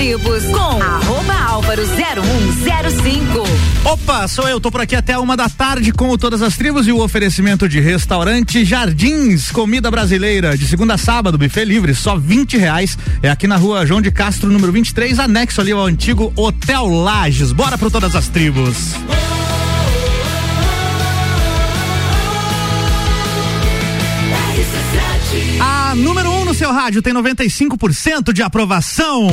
tribos com arroba álvaro 0105. Opa, sou eu, tô por aqui até uma da tarde com todas as tribos e o oferecimento de restaurante Jardins, comida brasileira, de segunda a sábado, buffet livre, só 20 reais. É aqui na rua João de Castro, número 23, anexo ali ao antigo Hotel Lages. Bora pro todas as tribos. A número 1 um no seu rádio tem 95% de aprovação.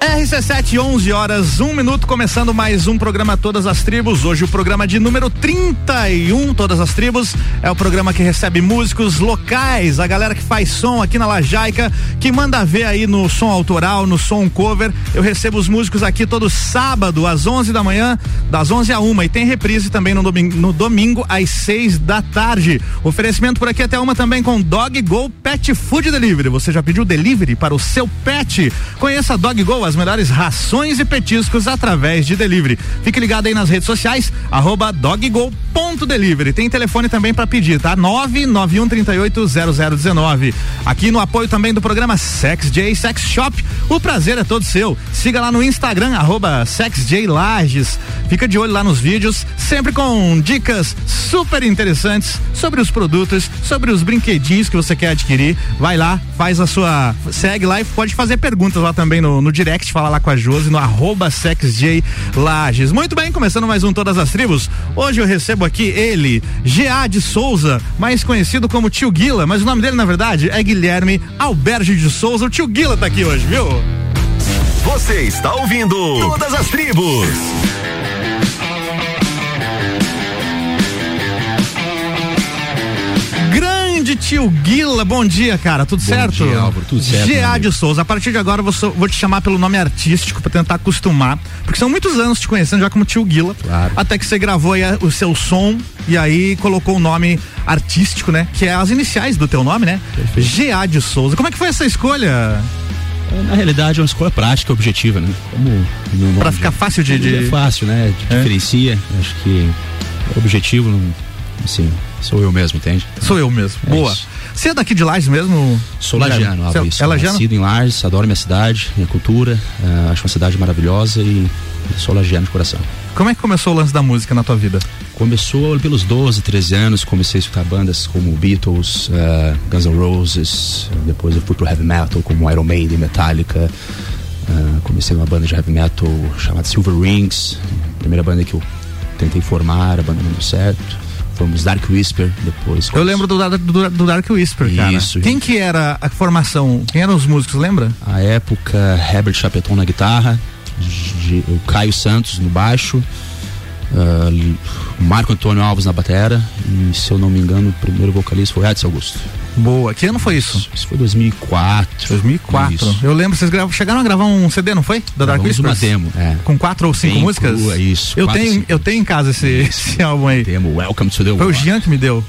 RC7, 11 horas, 1 um minuto, começando mais um programa Todas as Tribos. Hoje o programa de número 31, Todas as Tribos. É o programa que recebe músicos locais, a galera que faz som aqui na Lajaica, que manda ver aí no som autoral, no som cover. Eu recebo os músicos aqui todo sábado, às 11 da manhã, das 11 a 1 E tem reprise também no domingo, no domingo às 6 da tarde. Oferecimento por aqui até uma também com Dog Go Pet Food Delivery. Você já pediu delivery para o seu pet? Conheça Dog Go, as melhores rações e petiscos através de delivery. Fique ligado aí nas redes sociais, arroba doggo.delivery. Tem telefone também para pedir, tá? 991380019. Aqui no apoio também do programa Sex J Sex Shop. O prazer é todo seu. Siga lá no Instagram, arroba. Fica de olho lá nos vídeos, sempre com dicas super interessantes sobre os produtos, sobre os brinquedinhos que você quer adquirir. Vai lá, faz a sua. Segue lá e pode fazer perguntas lá também no, no direct direct, fala lá com a Josi no arroba Lages. Muito bem, começando mais um Todas as Tribos. Hoje eu recebo aqui ele, G.A. de Souza, mais conhecido como Tio Guila, mas o nome dele na verdade é Guilherme Alberge de Souza. O Tio Guila tá aqui hoje, viu? Você está ouvindo Todas as Tribos. Grande tio Guila, bom dia, cara, tudo bom certo? Dia, Álvaro, tudo certo. G.A. de Souza, a partir de agora eu vou, vou, te chamar pelo nome artístico pra tentar acostumar, porque são muitos anos te conhecendo já como tio Guila, claro. até que você gravou aí o seu som e aí colocou o nome artístico, né? Que é as iniciais do teu nome, né? G.A. de Souza. Como é que foi essa escolha? Na realidade é uma escolha prática e objetiva, né? Como para ficar fácil de, de... É fácil, né? De, é. Diferencia. Acho que o objetivo, assim, sou eu mesmo, entende? Sou eu mesmo. É Boa. Isso. Você é daqui de Lages mesmo? Sou lagiano, Álvaro, isso. É lagiano? Nascido em Lages, adoro minha cidade, minha cultura, uh, acho uma cidade maravilhosa e sou lagiano de coração. Como é que começou o lance da música na tua vida? Começou pelos 12, 13 anos, comecei a escutar bandas como Beatles, uh, Guns N' Roses, depois eu fui pro heavy metal como Iron Maiden, Metallica, uh, comecei uma banda de heavy metal chamada Silver Rings, primeira banda que eu tentei formar, a banda não deu certo Fomos Dark Whisper depois. Eu lembro do, do, do Dark Whisper, cara. Isso. Quem que era a formação? Quem eram os músicos, lembra? A época, Herbert Chapeton na guitarra, o Caio Santos no baixo, uh, Marco Antônio Alves na batera e, se eu não me engano, o primeiro vocalista foi Edson Augusto. Boa. Que ano foi isso? Isso foi 2004. 2004. Isso. Eu lembro, vocês gravam, chegaram a gravar um CD, não foi? Da Dark Whisper? uma demo, é. Com quatro ou cinco músicas? Crua, isso. Eu tenho, eu tenho em casa esse, esse álbum aí. Demo Welcome to the World. Foi o Jean que me deu.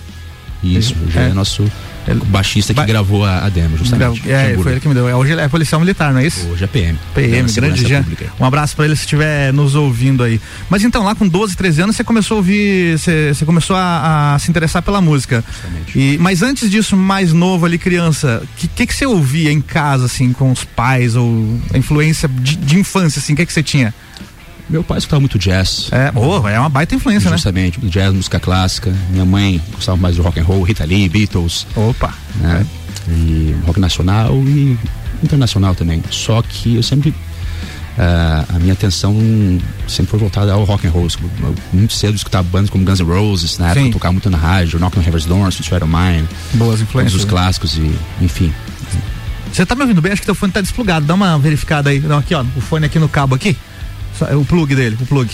Isso, o Jean é, é nosso o baixista que ba gravou a, a, demo, justamente. É, foi ele que me deu. É, hoje é policial militar, não é isso? Hoje é PM. PM, grande Jean. Um abraço para ele se estiver nos ouvindo aí. Mas então, lá com 12, 13 anos, você começou a ouvir, você, você começou a, a, se interessar pela música. Justamente. E, mas antes disso, mais novo ali, criança, o que, que, que você ouvia em casa, assim, com os pais, ou a influência de, de infância, assim, o que, que você tinha? Meu pai escutava muito jazz. É, oh, é uma baita influência, Justamente, né? jazz, música clássica. Minha mãe gostava mais do rock and roll, Rita Lee, Beatles. Opa. Né? É. E rock nacional e internacional também. Só que eu sempre Uh, a minha atenção sempre foi voltada ao rock and roll. Muito cedo eu escutava bandas como Guns N' Roses, na época eu tocava muito na rádio, Knock on Heaven's Door, Sweet Child Mine. Boas influências. Os clássicos e, enfim. Você tá me ouvindo bem? Acho que teu fone tá desplugado. Dá uma verificada aí. Não, aqui ó, o fone aqui no cabo aqui. É o plug dele, o plug.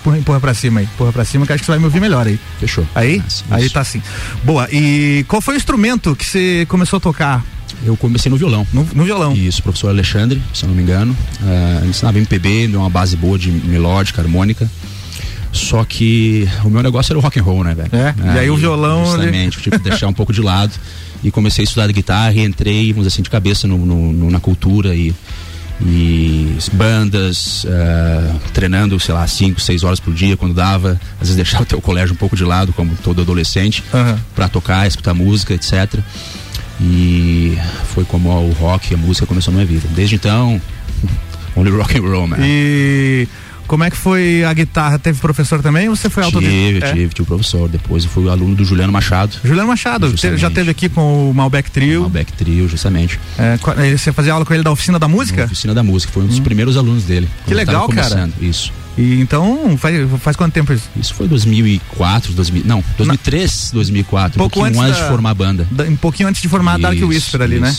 Empurra, empurra pra cima aí, empurra pra cima que acho que você vai me ouvir melhor aí. Fechou. Aí? Isso. Aí tá assim. Boa, e qual foi o instrumento que você começou a tocar? Eu comecei no violão. No, no violão? Isso, professor Alexandre, se eu não me engano. Uh, ensinava MPB, deu uma base boa de melódica, harmônica. Só que o meu negócio era o rock and roll, né, velho? É, e aí o violão. Justamente, ele... tipo, deixar um pouco de lado. E comecei a estudar guitarra e entrei, vamos dizer assim, de cabeça no, no, no na cultura e e bandas, uh, treinando, sei lá, 5, 6 horas por dia quando dava. Às vezes deixava o teu colégio um pouco de lado, como todo adolescente, uhum. para tocar, escutar música, etc. E foi como o rock, a música começou na minha vida. Desde então, only rock and roll, man. E como é que foi a guitarra? Teve professor também ou você foi autodidata? Tive, é? tive, tive professor. Depois eu fui aluno do Juliano Machado. Juliano Machado, Justamente. já teve aqui com o Malbec Trio. Malbec Trio, justamente. É, você fazia aula com ele da oficina da música? Oficina da música, foi um dos primeiros alunos dele. Hum. Que legal, cara. Isso. E então, faz, faz quanto tempo isso? Isso foi 2004, 2000, não, 2003, 2004, Pouco um pouquinho antes antes, da- de formar a banda. Da- Um pouquinho antes de formar a Dark Isso, Whisper ali, né?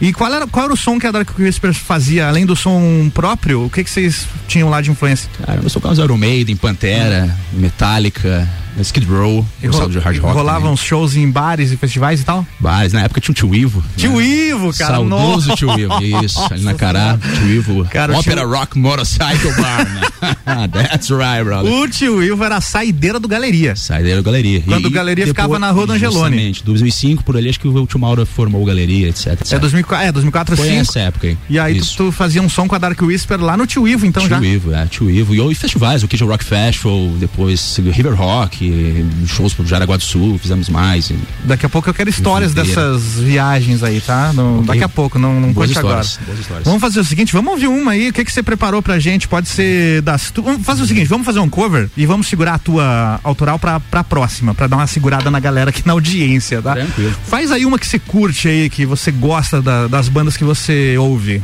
E qual era, qual era o som que a Dark Whisper fazia? Além do som próprio, o que, que vocês tinham lá de influência? Cara, eu sou caso Iron Maiden, Pantera, Metallica, Skid Row, E gostava de hard rock. Rolavam também. shows em bares e festivais e tal? Bares, na época tinha o Tio Ivo. Tio né? Ivo, cara. Saudoso nossa. Tio Ivo, isso, ali na Cará, Tio Ivo. Cara, Opera tio- Rock Motorcycle Bar, né? That's right, brother. O tio Ivo era a saideira do galeria. Saideira Galeria. Quando o Galeria ficava na Rua do Angeloni. Justamente, 2005 por ali, acho que o Tio Mauro formou o Galeria, etc. etc. É 2004, é 2004 Foi 2005. essa época aí. E aí tu, tu fazia um som com a Dark Whisper lá no Tio Ivo, então Tio já. Ivo, é, Tio Ivo. E, e festivais, o Kid Rock Festival, depois River Rock, shows pro Jaraguá do Sul, fizemos mais. e Daqui a pouco eu quero histórias dessas viagens aí, tá? Não- Ok. Daqui a pouco, não, não boas conte agora. histórias, boas histórias. Vamos fazer o seguinte, vamos ouvir uma aí. O que, que você preparou pra gente? Pode ser das. Tu, vamos fazer o seguinte, vamos fazer um cover e vamos segurar a tua autoral pra, pra próxima, pra dar uma segurada na galera aqui na audiência, tá? Tranquilo. Faz aí uma que você curte aí, que você gosta da- das bandas que você ouve.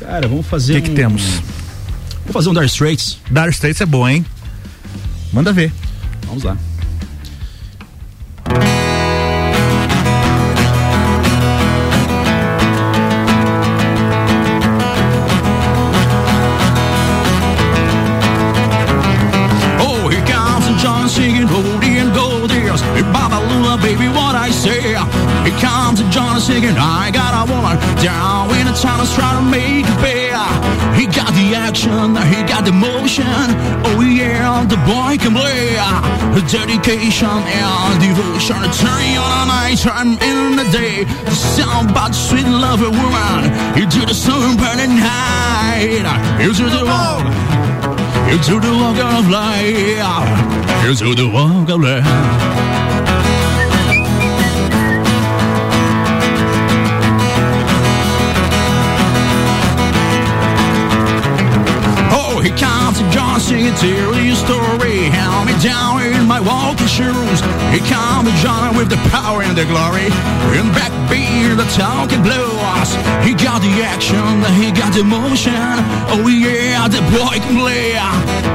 Cara, vamos fazer O que, que um- temos? Vamos fazer um Dire Straits. Dire Straits é bom, hein? Manda ver. Vamos lá. Down in the town is trying to make it bear. He got the action, he got the motion. Oh yeah, the boy can play. The dedication and devotion. Turning on a night time in the day. The sound about sweet love a woman. Into the sun burning night. Into the wall. Into the walk of life. Into the walk of life. Singing tell you story. Hand me down in my walking shoes. Here comes the John with the power and the glory. And back beer, the talking blues. He got the action, he got the motion. Oh yeah, the boy can play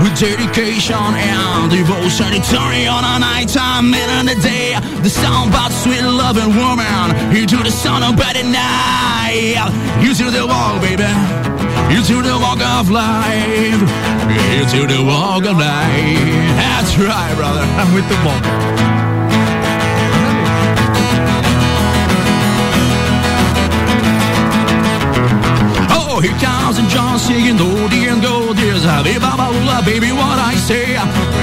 with dedication and devotion. It's only on a nighttime and in the day. The sound about sweet loving woman. You do the sun about the night. You do the walk, baby. You do the walk of life. You do the walk of life. That's right, brother. Tá muito bom. Oh, here comes John singing Goldie and Gold Years. Baby, baba, ooh, baby, what I say.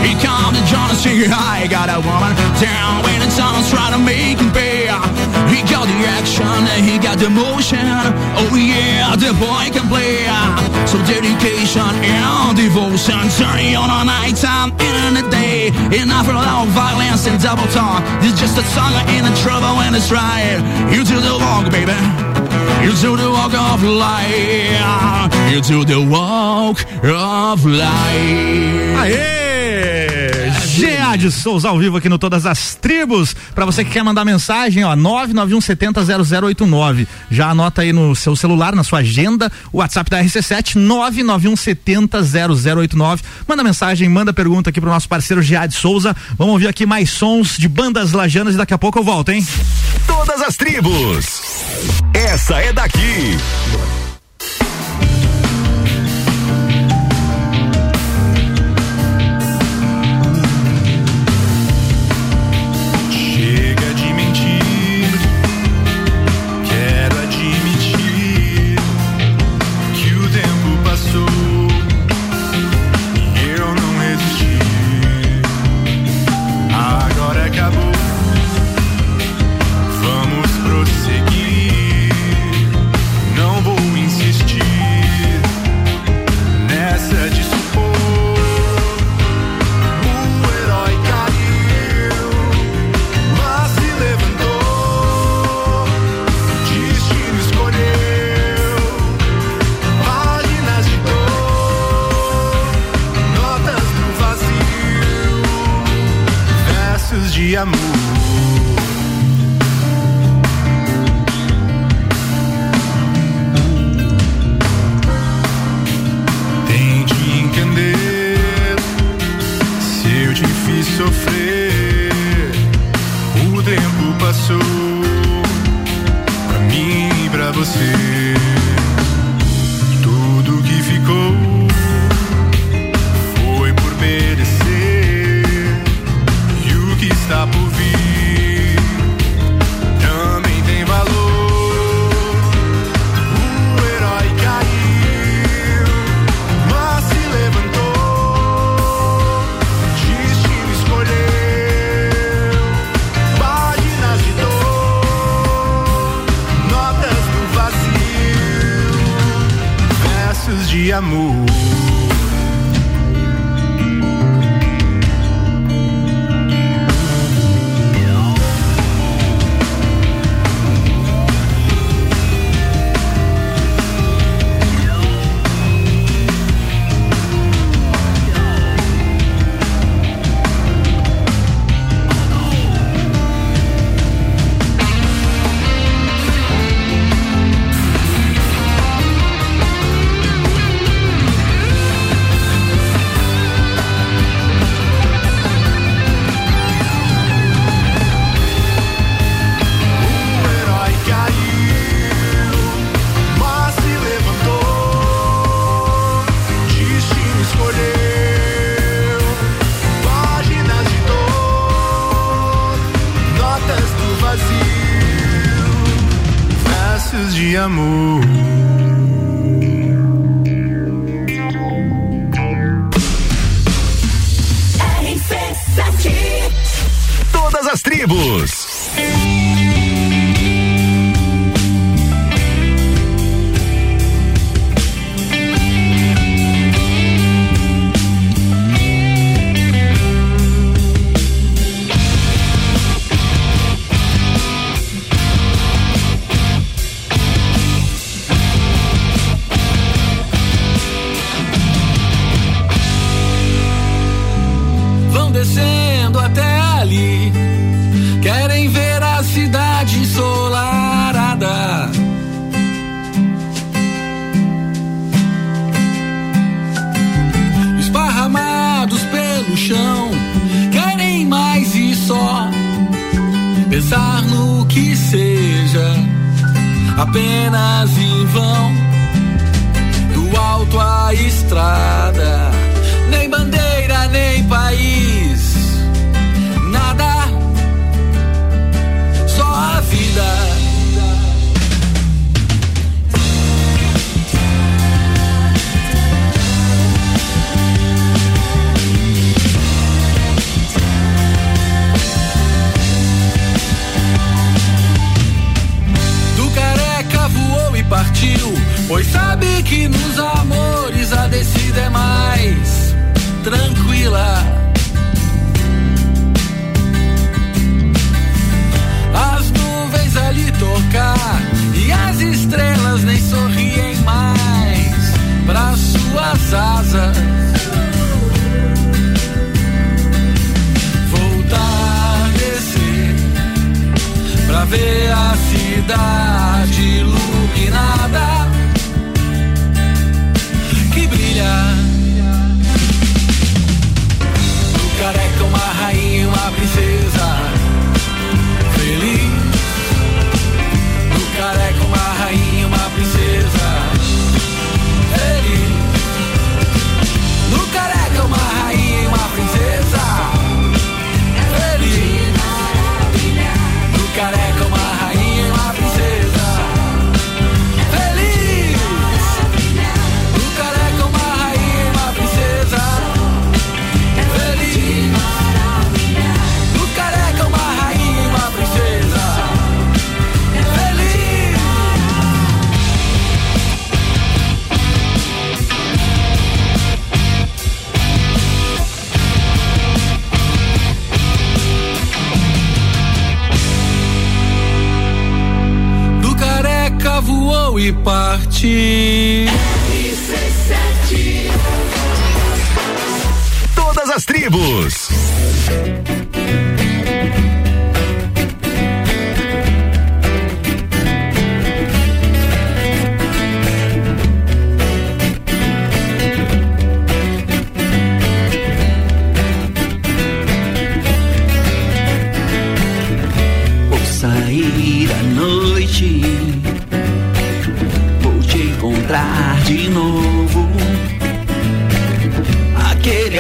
Here comes John singing I got a woman down when the sun's trying to make him pay. He got the action, he got the motion. Oh yeah, the boy can play. So dedication and devotion. Turning on a nighttime and in the day. Enough for all violence and double talk. This just a song in the trouble when it's right. You do the walk, baby. You do the walk of life. You do the walk of life. Ah, GA de Souza ao vivo aqui no Todas as Tribos. Pra você que quer mandar mensagem, ó, 991700089. Já anota aí no seu celular, na sua agenda, o WhatsApp da RC7, 991700089. Manda mensagem, manda pergunta aqui pro nosso parceiro GA de Souza. Vamos ouvir aqui mais sons de bandas lajanas e daqui a pouco eu volto, hein? Todas as tribos. Essa é daqui.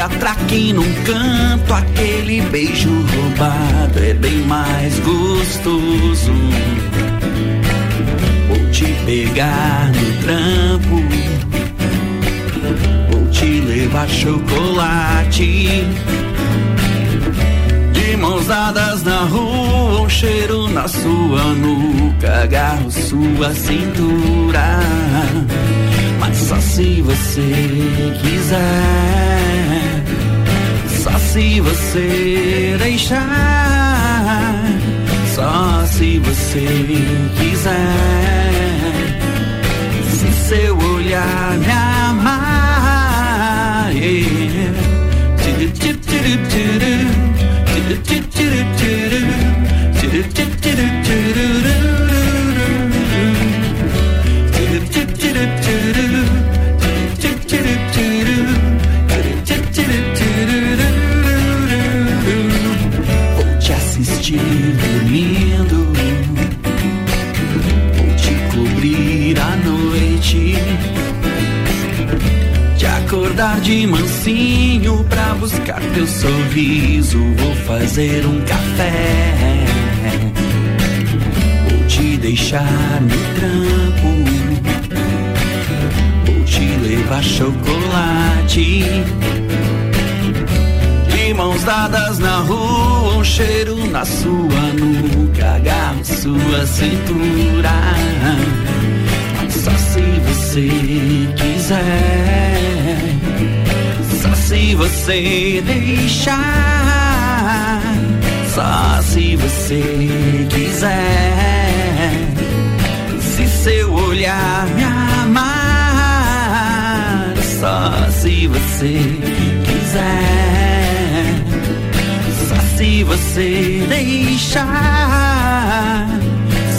Atraque num canto, aquele beijo roubado é bem mais gostoso. Vou te pegar no trampo, vou te levar chocolate. De mãos dadas na rua, um cheiro na sua nuca, agarro sua cintura. Mas só se você quiser, se você deixar, só se você quiser. Se seu olhar me amar, yeah. Acordar de mansinho pra buscar teu sorriso. Vou fazer um café, vou te deixar no trampo, vou te levar chocolate. De mãos dadas na rua, um cheiro na sua nuca, agarro sua cintura. Só se você quiser, se você deixar, só se você quiser, se seu olhar me amar, só se você quiser, só se você deixar.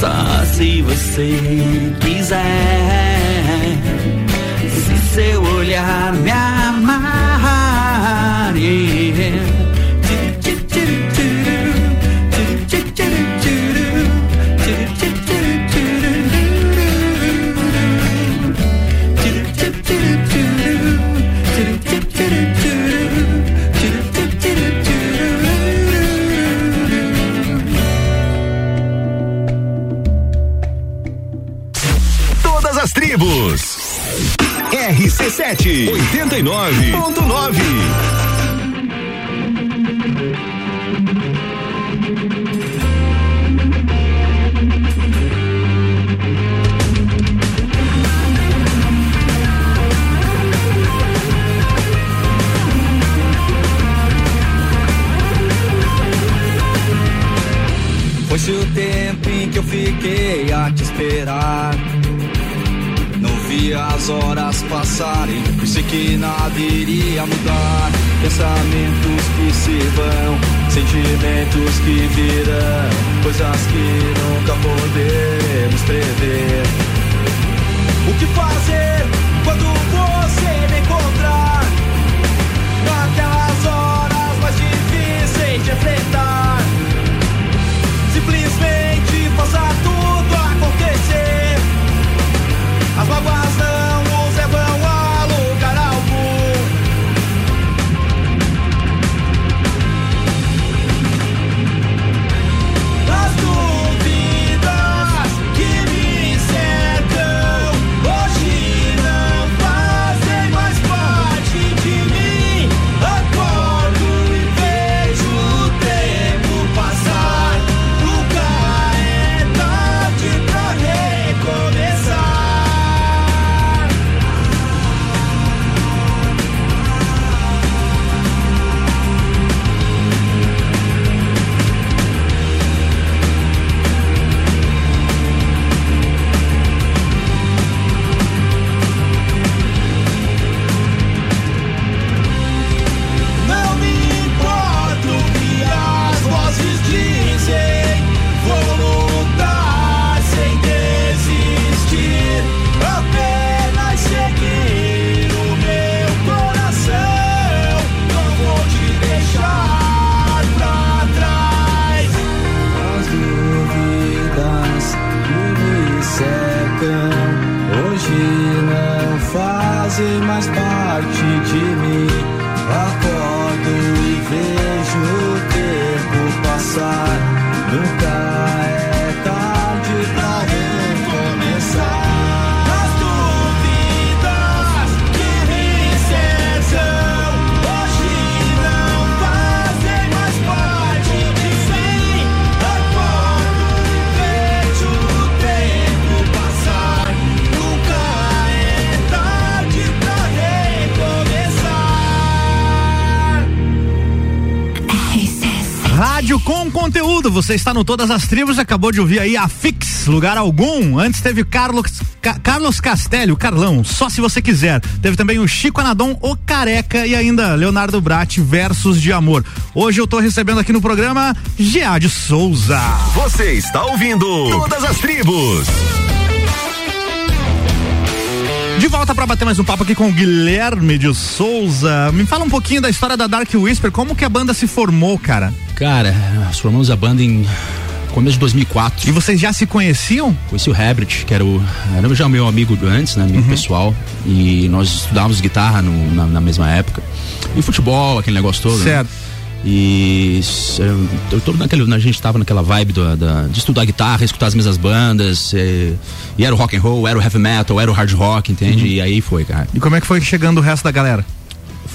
Só se você quiser, se seu olhar me amar. Yeah. Tribos. RC7 89.9. que nada iria mudar. Pensamentos que se vão, sentimentos que virão, coisas que nunca podemos prever. O que fazer quando você me encontrar? Naquelas horas mais difíceis de enfrentar. Você está no Todas as Tribos, acabou de ouvir aí a Fix, lugar algum. Antes teve Carlos, Ca- Carlos Castelli, o Carlão, só se você quiser. Teve também o Chico Anadon, o Careca e ainda Leonardo Bratti, Versos de Amor. Hoje eu tô recebendo aqui no programa Geade Souza. Você está ouvindo Todas as Tribos. De volta para bater mais um papo aqui com o Guilherme de Souza. Me fala um pouquinho da história da Dark Whisper, como que a banda se formou, cara? Cara, nós formamos a banda em começo de 2004. E vocês já se conheciam? Conheci o Herbert, que era o. Era já meu amigo antes, né? Uhum. Amigo pessoal. E nós estudávamos guitarra no- na, na mesma época. E futebol, aquele negócio todo. né? Certo. E s- eu, eu tô naquele, a gente tava naquela vibe do- da- de estudar guitarra, escutar as mesmas bandas. E, e era o rock and roll, era o heavy metal, era o hard rock, entende? Uhum. E aí foi, cara. E como é que foi chegando o resto da galera?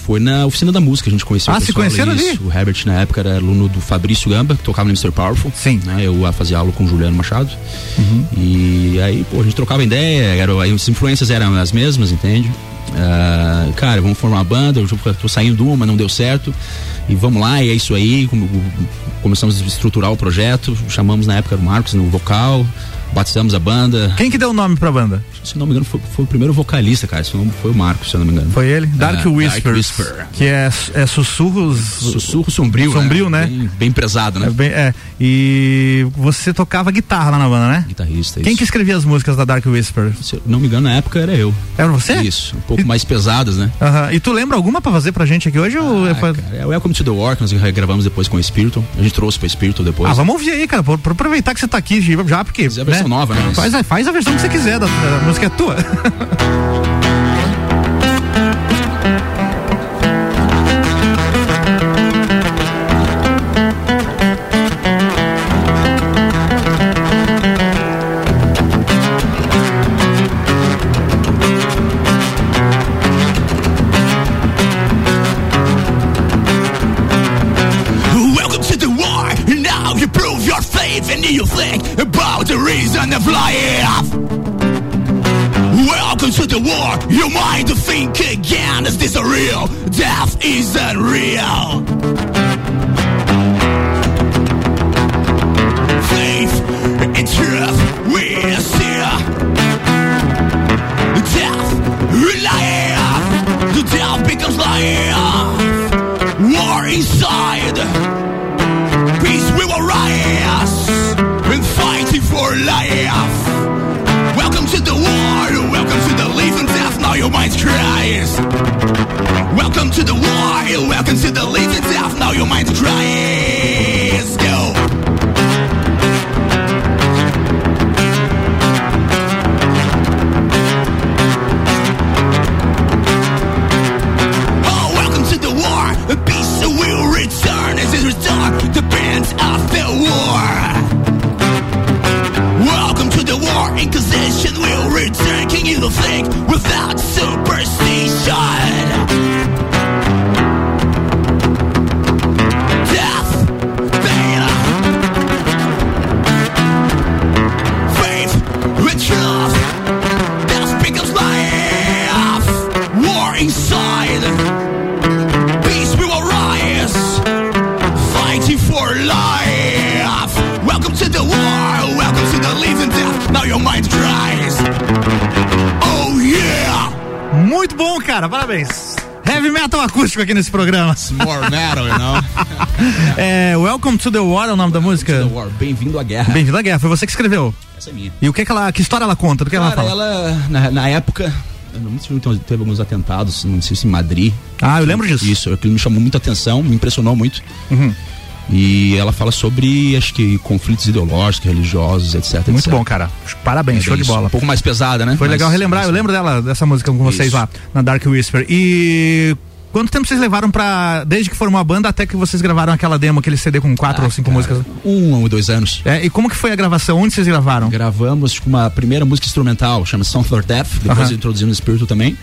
Foi na oficina da música, a gente conheceu Ah, o se pessoal, conheceram isso. ali? O Herbert na época era aluno do Fabrício Gamba, que tocava no Mr. Powerful. Sim. Né? Eu ah, fazia aula com o Juliano Machado. Uhum. E aí, pô, a gente trocava ideia, era, aí as influências eram as mesmas, entende? Ah, cara, vamos formar uma banda, eu tô saindo de uma, não deu certo. E vamos lá, e é isso aí. come- Começamos a estruturar o projeto, chamamos na época o Marcos no vocal, batizamos a banda. Quem que deu o nome pra banda? Se não me engano, foi, foi o primeiro vocalista, cara. Esse nome foi o Marcos, se eu não me engano. Foi ele? Dark Ah, Whisper. Whisper. Que é, é sussurros. Sussurro sombrio, Sombrio, né? Bem, bem pesado, né? É, bem- é. E você tocava guitarra lá na banda, né? Guitarrista. Quem isso. que escrevia as músicas da Dark Whisper? Se eu não me engano, na época era eu. Era você? Isso, um pouco mais pesadas, né? Aham. E tu lembra alguma pra fazer pra gente aqui hoje? ou é Ah, pra- cara, é Welcome to the War, que nós gravamos depois com o Spiritual. A gente trouxe pra Spiritual depois. Ah, vamos ouvir aí, cara, por aproveitar que você tá aqui já, porque. A versão nova, né? Faz, a- faz a versão que você quiser, da, da música é tua. aqui nesse programa. More metal, you know? É, Welcome to the War é o nome da música? The War, bem-vindo à guerra. Bem-vindo à guerra, foi você que escreveu. Essa é minha. E o que, que ela, que história ela conta? Do que ela Cara, fala? ela, na, na época, eu não sei se teve alguns atentados, não sei se em Madrid. Ah, eu lembro disso. Isso, aquilo me chamou muita atenção, me impressionou muito. Uhum. E ela fala sobre, acho que, conflitos ideológicos, religiosos, etc. Muito etc. bom, cara. Parabéns, É show de isso. bola. Um pouco mais pesada, né? Foi Mas- legal relembrar, eu mas- lembro dela, dessa música com vocês Isso. lá, na Dark Whisper. E quanto tempo vocês levaram pra. Desde que formou a banda até que vocês gravaram aquela demo, aquele CD com quatro Ah, ou cinco cara, músicas? Um ou dois anos. É, e como que foi a gravação? Onde vocês gravaram? Gravamos tipo, uma primeira música instrumental, chama Song for Death, depois Aham. introduzimos o Espírito também.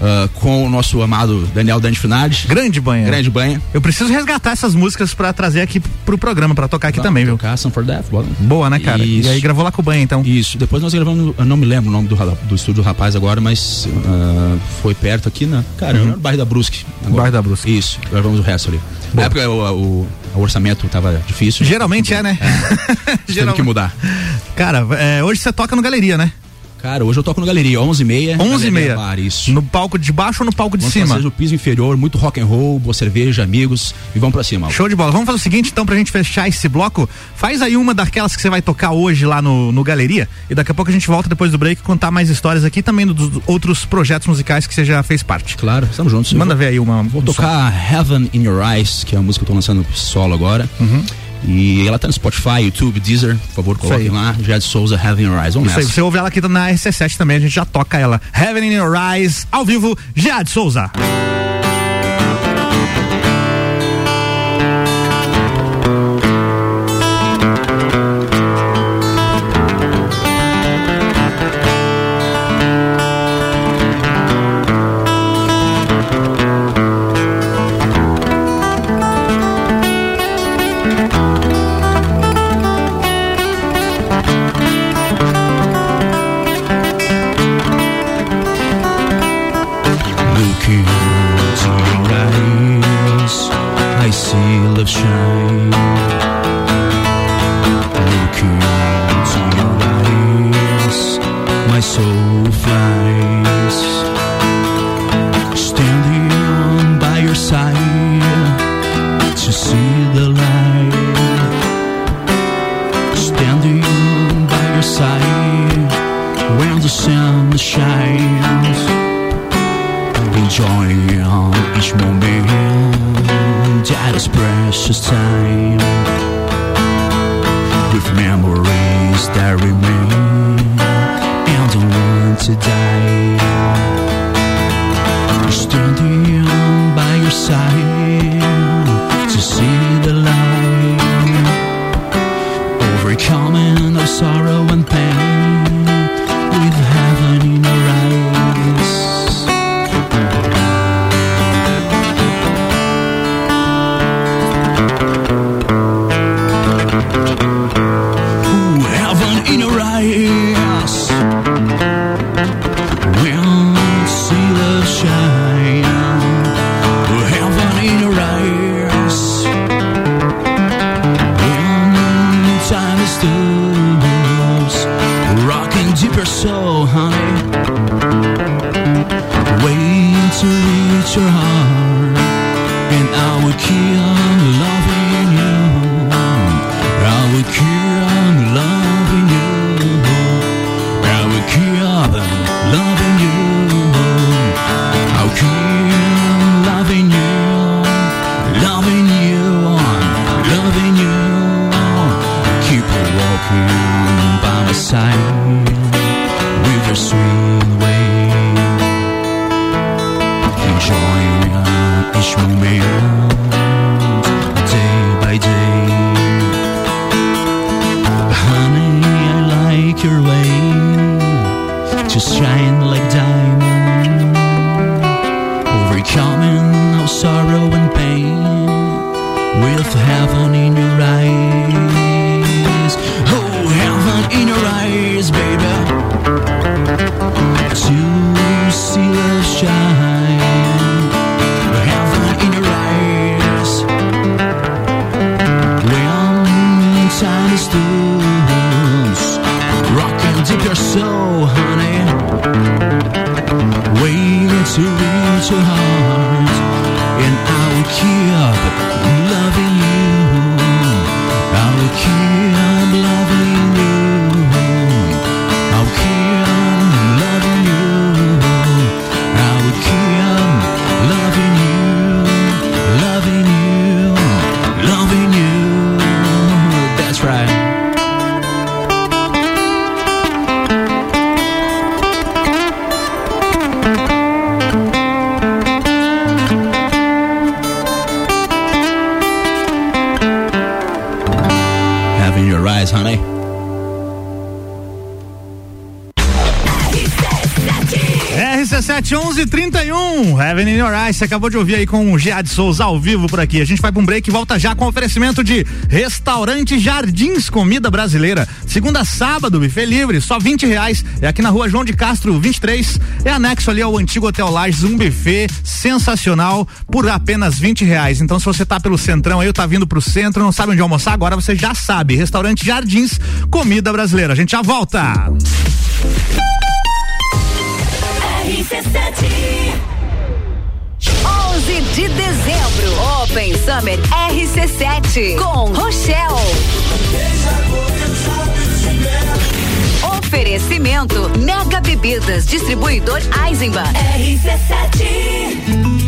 Ah, com o nosso amado Daniel Dante Finardi. Grande banha. Grande banha. Eu preciso resgatar essas músicas pra trazer aqui pro programa, pra tocar aqui também, viu? Tocar Song for Death, bora. Boa, né, cara? E Isso. aí gravou lá com o banha, então. Isso, depois nós gravamos, eu não me lembro o nome do, do estúdio do rapaz agora, mas ah, foi perto aqui, né? Cara, no bairro da Brusque. agora. Uhum. Bairro da Brusque. Isso, gravamos o resto ali. Na época o, o- o orçamento tava difícil. Geralmente é, né? Teve que mudar. Cara, é, hoje você toca no Galeria, né? Cara, hoje eu toco no Galeria, 11h30. 11 e meia. Bar, isso. No palco de baixo ou no palco de Vamos cima? fazer o piso inferior, muito rock and roll, boa cerveja, amigos e vamos pra cima. Show de bola. Vamos fazer o seguinte, então, pra gente fechar esse bloco. Faz aí uma daquelas que você vai tocar hoje lá no, no Galeria. E daqui a pouco a gente volta depois do break contar mais histórias aqui também dos outros projetos musicais que você já fez parte. Claro, estamos juntos. Manda vou- ver aí uma. Vou um som. tocar Heaven in Your Eyes, que é a música que eu tô lançando solo agora. E ela tá no Spotify, YouTube, Deezer. Por favor, coloquem aí. lá. Jed Souza, Heaven in Your Eyes. Vamos Isso aí, nessa. você ouve ela aqui na RC7 também, a gente já toca ela. Heaven in Your Eyes, ao vivo, Jade Souza. RC7 1131, Heaven in Your Eyes, você acabou de ouvir aí com o Gead Souza ao vivo por aqui. A gente vai pra um break e volta já com oferecimento de Restaurante Jardins Comida Brasileira. Segunda sábado, buffet livre, só 20 reais. É aqui na rua João de Castro, 23. É anexo ali ao antigo Hotel Lages, um buffet sensacional por apenas 20 reais. Então, se você tá pelo centrão aí, tá vindo pro centro, não sabe onde almoçar, agora você já sabe. Restaurante Jardins Comida Brasileira. A gente já volta. RC7 11 de dezembro, Open Summer RC7 com Rochelle. Oferecimento Mega Bebidas, distribuidor Eisenbahn. RC7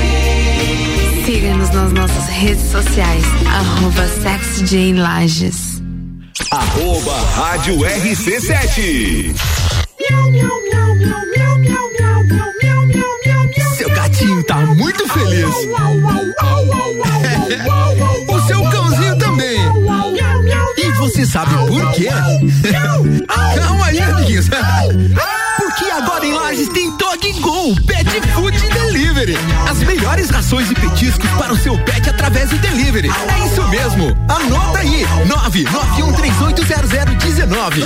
Siga-nos nas nossas redes sociais, arroba SexyJ Lages. Arroba Rádio RC7. Seu gatinho tá muito feliz. o seu cãozinho também. E você sabe por quê? Calma aí, amiguinhos. Porque agora em Lages tem Dog Go Pet Food Delivery. As melhores rações e petiscos para o seu pet através do delivery. É isso mesmo. Anota aí. 991380019.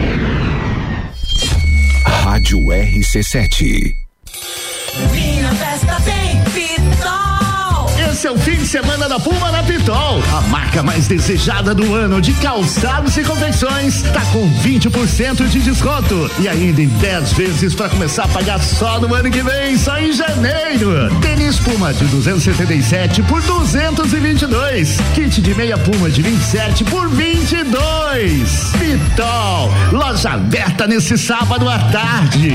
Rádio RC7. Esse é o fim de semana da Puma na Pitol. A marca mais desejada do ano de calçados e confecções tá com 20% de desconto e ainda em 10 vezes para começar a pagar só no ano que vem, só em janeiro. Tênis Puma de 277 por 222. Kit de meia Puma de 27 por 22. Pitol, loja aberta nesse sábado à tarde.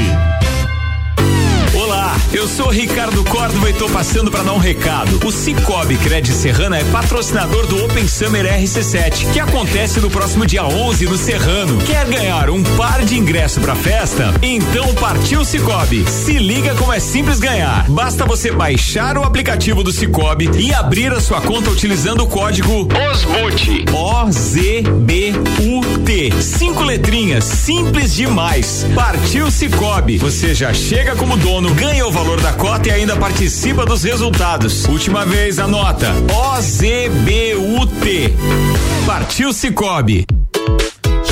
Olá, eu sou Ricardo Córdova e tô passando para dar um recado. O Cicobi Cred Serrana é patrocinador do Open Summer RC7, que acontece no próximo dia 11 no Serrano. Quer ganhar um par de ingresso pra festa? Então partiu Cicobi. Se liga como é simples ganhar. Basta você baixar o aplicativo do Cicobi e abrir a sua conta utilizando o código OZBUT. Cinco letrinhas, simples demais. Partiu Cicobi. Você já chega como dono, ganha o valor da cota e ainda participa dos resultados. Última vez, anota. O Z B U T. Partiu Cicobi.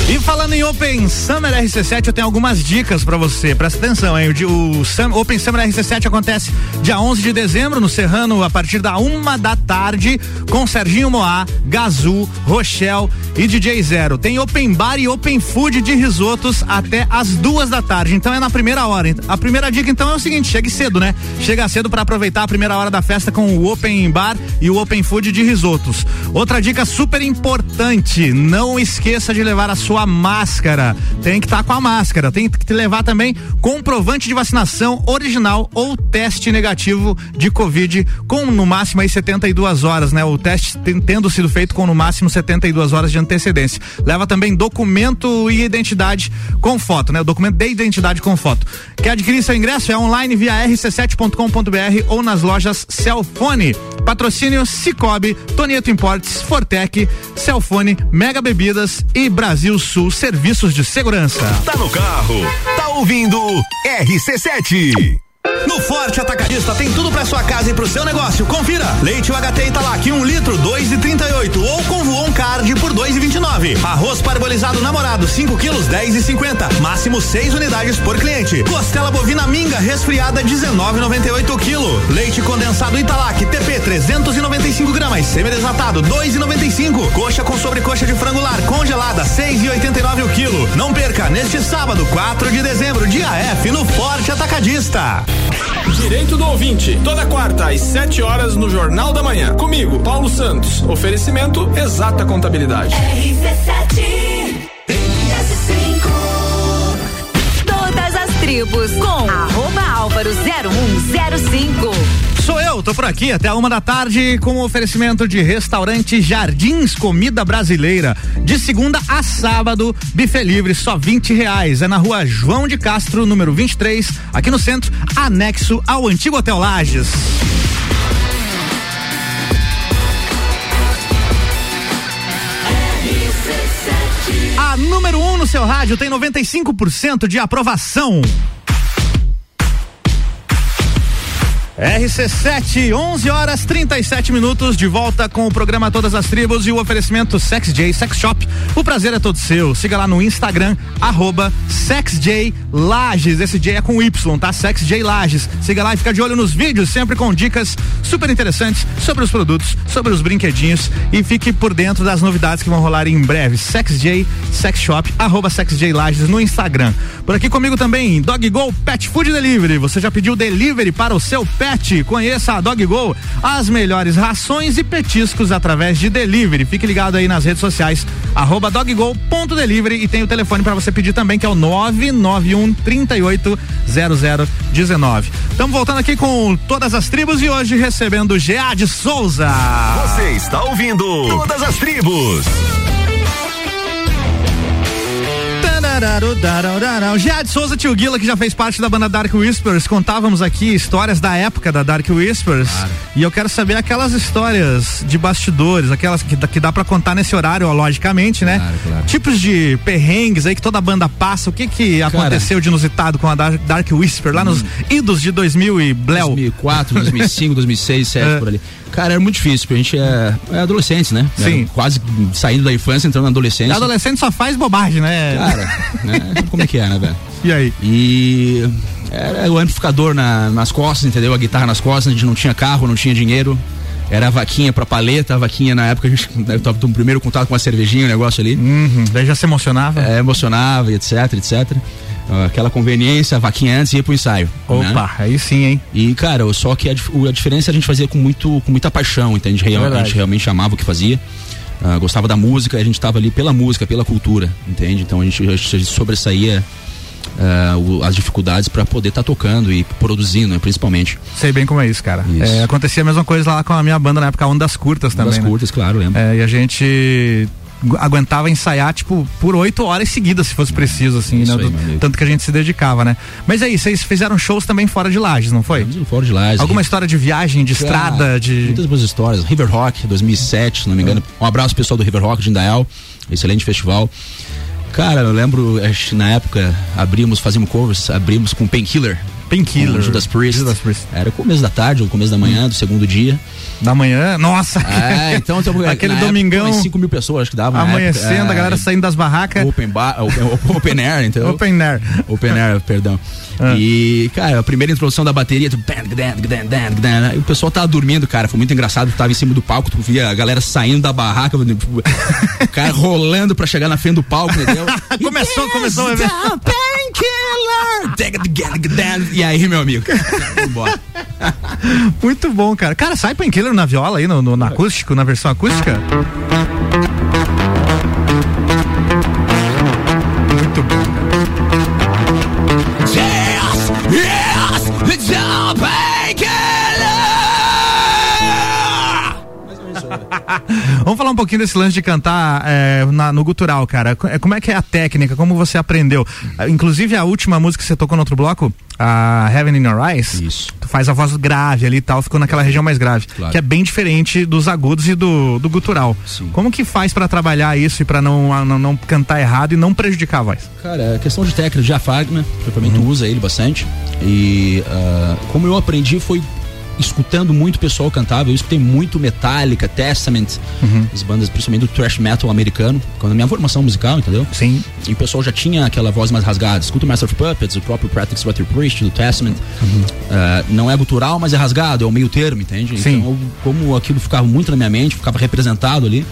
E falando em Open Summer RC7, eu tenho algumas dicas pra você. Presta atenção, hein? O, o Open Summer RC7 acontece dia 11 de dezembro no Serrano, a partir da uma da tarde, com Serginho Moá, Gazu, Rochelle e DJ Zero. Tem Open Bar e Open Food de risotos até as duas da tarde. Então é na primeira hora. A primeira dica então é o seguinte: chegue cedo, né? Chega cedo pra aproveitar a primeira hora da festa com o Open Bar e o Open Food de risotos. Outra dica super importante: não esqueça de levar a sua sua máscara. Tem que estar com a máscara. Tem que levar também comprovante de vacinação original ou teste negativo de Covid com no máximo aí 72 horas, né? O teste tendo sido feito com no máximo 72 horas de antecedência. Leva também documento e identidade com foto, né? O documento de identidade com foto. Quer adquirir seu ingresso? É online via rc7.com.br ou nas lojas Celfone. Patrocínio Cicobi, Tonieto Importes, Fortec, Celfone, Mega Bebidas e Brasil Sul Serviços de Segurança. Tá no carro, tá ouvindo RC7. No Forte Atacadista tem tudo para sua casa e pro seu negócio. Confira. Leite UHT Italac 1 um litro 2,38 ou com Voon Card por 2,29. Arroz parbolizado namorado 5 quilos 10,50. Máximo 6 unidades por cliente. Costela bovina minga resfriada 19,98 quilo. Leite condensado Italac TP 395 gramas semi-desnatado 2,95. Coxa com sobrecoxa de frango lar congelada 6,89 o quilo. Não perca neste sábado 4 de dezembro dia F no Forte Atacadista. Direito do ouvinte, toda quarta às 7 horas no Jornal da Manhã. Comigo, Paulo Santos. Oferecimento Exata Contabilidade. Todas as tribos com arroba álvaro 0105. Sou eu, tô por aqui até uma da tarde com o oferecimento de restaurante Jardins Comida Brasileira. De segunda a sábado, buffet livre, só 20 reais. É na rua João de Castro, número 23, aqui no centro, anexo ao antigo Hotel Lages. A número 1 um no seu rádio tem 95% de aprovação. RC7, 11 horas 37 minutos, de volta com o programa Todas as Tribos e o oferecimento Sex J Sex Shop. O prazer é todo seu. Siga lá no Instagram, arroba SexJ Lages. Esse J é com Y, tá? Sex J Lages. Siga lá e fica de olho nos vídeos, sempre com dicas super interessantes sobre os produtos, sobre os brinquedinhos e fique por dentro das novidades que vão rolar em breve. Sex J Sex Shop, arroba Lages no Instagram. Por aqui comigo também, Dog Go Pet Food Delivery. Você já pediu delivery para o seu pet? Conheça a Dog Go, as melhores rações e petiscos através de delivery. Fique ligado aí nas redes sociais, arroba doggo.delivery e tem o telefone para você pedir também, que é o 991 38 0019. Estamos voltando aqui com todas as tribos e hoje recebendo Geade Souza. Você está ouvindo Todas as Tribos. Tarararararararau. Geade Souza Tio Guila, que já fez parte da banda Dark Whispers, contávamos aqui histórias da época da Dark Whispers. E eu quero saber aquelas histórias de bastidores, aquelas que, dá- que dá pra contar nesse horário, ó, logicamente, né? Tipos de perrengues aí que toda banda passa. O que que aconteceu de inusitado com a Dar- Dark Whisper lá nos idos de 2000 e Bleu? 2004, 2005, 2006, 2007, por ali. Cara, era muito difícil, porque a gente é, é adolescente, né? Sim. Era quase saindo da infância, entrando na adolescência. Adolescente só faz bobagem, né? Cara, né? Como é que é, né, velho? E aí? E era o amplificador na- nas costas, entendeu? A guitarra nas costas, a gente não tinha carro, não tinha dinheiro. Era a vaquinha pra paleta, a vaquinha na época a gente né, tava no primeiro contato com a cervejinha, o negócio ali. Uhum, daí já se emocionava? É, emocionava, e etc, etc. Ah, Aquela conveniência, a vaquinha antes ia pro ensaio. Opa, né? aí sim, hein? E, cara, só que a, a diferença a gente fazia com, muito, com muita paixão, entende? Real- a Verdade. gente realmente amava o que fazia. Ah, gostava da música, a gente estava ali pela música, pela cultura, entende? Então a gente, a gente sobressaía o- as dificuldades para poder estar tocando e produzindo, né, principalmente. Sei bem como é isso, cara. Isso. É, acontecia a mesma coisa lá com a minha banda na época, Ondas Curtas também. Das né? curtas, claro, lembro. É, e a gente aguentava ensaiar, tipo, por oito horas seguidas, se fosse preciso, assim, né? aí, tanto que a gente se dedicava, né? Mas aí, vocês fizeram shows também fora de Lages, não foi? Fora de Lages. Alguma história de viagem, de Cara, estrada, de. Muitas boas histórias. River Rock, 2007, se não me engano. Um abraço pessoal do River Rock de Indaial. Excelente festival. Cara, eu lembro, na época abrimos, fazíamos covers, abrimos com Painkiller. Painkiller. com Judas Priest. Era começo da tarde ou começo da manhã, do segundo dia. Da manhã? Nossa! É, então, então Aquele época, domingão. umas 5 mil pessoas acho que dava. Amanhecendo, época. a galera saindo das barracas. Open bar, open, open air, então. Open air. Open air, perdão. Ah. E, cara, a primeira introdução da bateria, tu, gdan, gdan, aí o pessoal tava dormindo, cara. Foi muito engraçado, tu tava em cima do palco, tu via a galera saindo da barraca, tipo, o cara rolando pra chegar na frente do palco, entendeu? começou, começou o evento. Painkiller! E aí, meu amigo? Muito bom, cara. Cara, sai Painkiller na viola aí, no, no- na acústico, na versão acústica? Vamos falar um pouquinho desse lance de cantar é, na- no gutural, cara. É, Como é que é a técnica? Como você aprendeu? Ah, Inclusive a última música que você tocou no outro bloco, a Heaven in Your Eyes. Isso. Tu faz a voz grave ali e tal, ficou naquela região mais grave. Claro. Que é bem diferente dos agudos e do, do gutural. Como que faz pra trabalhar isso e pra não, não, não cantar errado e não prejudicar a voz? Cara, é questão de técnica, de diafragma, propriamente tu usa ele bastante. E ah, como eu aprendi foi escutando muito o pessoal cantava, eu escutei muito Metallica, Testament, as bandas, principalmente do thrash metal americano, quando a minha formação musical, entendeu? Sim. E o pessoal já tinha aquela voz mais rasgada. Escuta o Master of Puppets, o próprio Practice What You Priest, do Testament. Ah, não é gutural, mas é rasgado, é o meio termo, entende? Sim. Então, eu- como aquilo ficava muito na minha mente, ficava representado ali,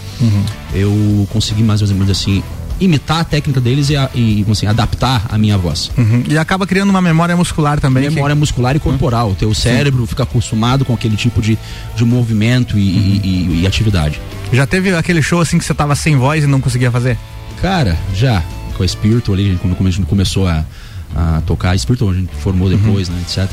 eu consegui mais ou menos assim imitar a técnica deles e, a- e, assim, adaptar a minha voz. Uhum. E acaba criando uma memória muscular também. que- Memória muscular e corporal. O teu cérebro fica acostumado com aquele tipo de, de movimento e, e- e atividade. Já teve aquele show assim que você tava sem voz e não conseguia fazer? Cara, já. Com a Spiritual ali, quando a gente começou a, a tocar, a Spiritual a gente formou depois, né, etc.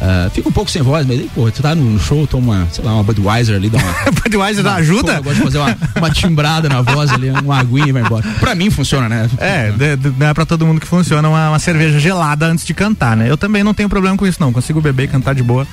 Ah, fica um pouco sem voz, mas aí, pô, tu tá no show, toma, sei lá, uma Budweiser ali, dá uma. Budweiser dá Pô, ajuda? eu gosto de fazer uma, uma timbrada na voz ali, uma aguinha e vai embora. Pra mim funciona, né? É, de- de- não é pra todo mundo que funciona uma, uma cerveja gelada antes de cantar, né? Eu também não tenho problema com isso, não. Consigo beber e cantar de boa.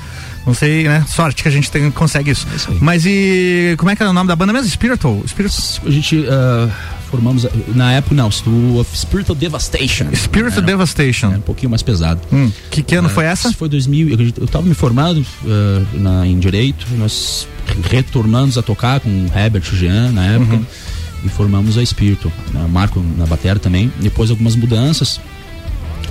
Não sei, né? Sorte que a gente tem, consegue isso. Mas e como é que era o nome da banda mesmo? Spiritual? Spiritual. A gente ah, formamos, na época, não, o Spiritual Devastation. Spiritual Era- Devastation. era um pouquinho mais pesado. Hum, que, que ano Ah, foi essa? Foi 2000, eu, eu tava me formando ah, na, em Direito, nós retornamos a tocar com o Herbert Jean na época Uhum. e formamos a Espírito. Né, Marco na bateria também. Depois algumas mudanças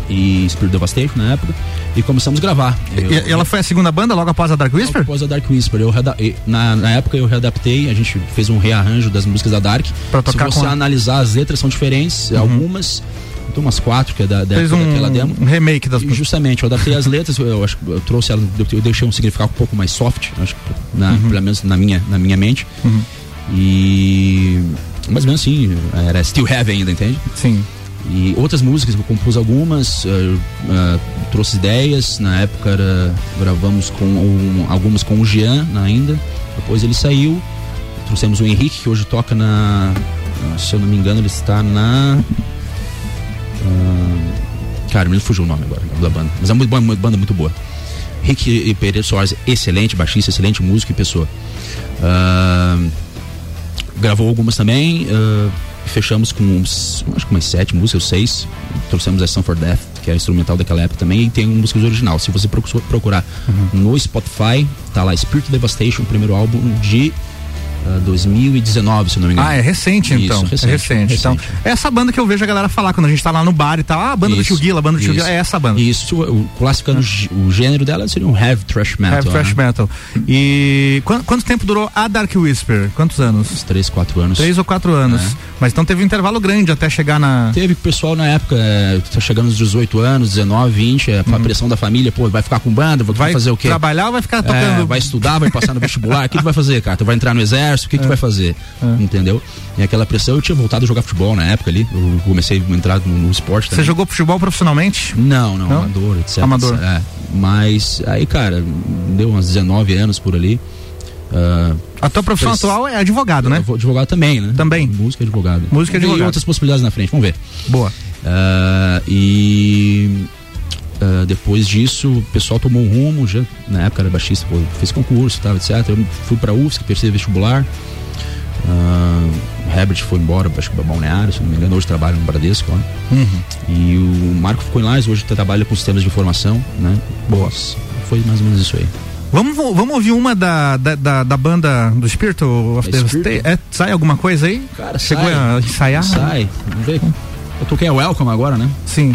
e Spirit Devastation na época e começamos a gravar. Eu- E, ela foi a segunda banda logo após a Dark Whisper? Após a Dark Whisper. Eu na, na época eu readaptei, a gente fez um rearranjo das músicas da Dark. Pra tocar Se você com a- analisar, as letras são diferentes, algumas. Tem umas quatro que é da, da Fez um, daquela demo. um remake das E justamente, eu adaptei as letras, eu, acho que eu trouxe ela, eu, deixei um significado um pouco mais soft, acho que na, Uhum. pelo menos na minha, na minha mente. E. Mas mesmo assim, era Still Heavy ainda, entende? Sim. E outras músicas, eu compus algumas, eh, eh, trouxe ideias, na época era, gravamos com um- algumas com o Jean ainda, depois ele saiu, trouxemos o Henrique, que hoje toca na. Se eu não me engano, ele está na. ah, cara, me fugiu o nome agora da banda, mas é uma uma banda muito boa. Henrique Pereira Soares, excelente baixista, excelente músico e pessoa. Ah, gravou algumas também. Fechamos com uns, acho que umas sete músicas, seis. Trouxemos a Sun for Death, que é instrumental daquela época também, e tem músicas original. Se você procu- procurar no Spotify, tá lá Spirit Devastation, primeiro álbum de ah, 2019, se eu não me engano. Ah, é recente Isso, então. recente, é recente. Então, é essa banda que eu vejo a galera falar quando a gente tá lá no bar e tal. Ah, a banda do Isso, Tio Guila, a banda do Tio. Guila. É essa banda. Isso, o, classificando o gê- o gênero dela seria um heavy thrash metal. Heavy Thrash né? Metal. E quan- quanto tempo durou a Dark Whisper? Quantos anos? Uns três, quatro anos. Três ou quatro anos. É. Mas então teve um intervalo grande até chegar na. Teve pessoal na época, é, tá chegando nos 18 anos, 19, 20, é, a pressão da família, pô, vai ficar com banda, vai, Uhum. Fazer o quê? trabalhar ou vai ficar É, tocando? vai estudar, vai passar no vestibular, o que tu vai fazer, cara? Tu vai entrar no exército, o que, que tu vai fazer? Entendeu? E aquela pressão, eu tinha voltado a jogar futebol na época ali, eu comecei a entrar no, no esporte Você também. jogou futebol profissionalmente? Não, não, Não? amador, etc. Amador. É, mas aí, cara, deu uns 19 anos por ali. ah, A tua profissão Pois- atual é advogado, né? advogado também, né? Também. Música e advogado. Música e advogado. outras possibilidades na frente, vamos ver. Boa. Ah, e ah, depois disso, o pessoal tomou um rumo, já na época era baixista, pô, fez concurso, tal, etc. Eu fui pra UFSC, prestei vestibular. Ah, Herbert foi embora, acho que pra Balneário, se não me engano, hoje trabalha no Bradesco lá. Uhum. E o Marco ficou em Lais, hoje trabalha com sistemas de informação, né? Boa. Foi mais ou menos isso aí. Vamos, vamos ouvir uma da, da, da, da banda do Espírito of Devastation? Espírito? É, sai alguma coisa aí? Cara, Chegou sai. a ensaiar? Sai, vamos ver. Eu toquei a Welcome agora, né? Sim.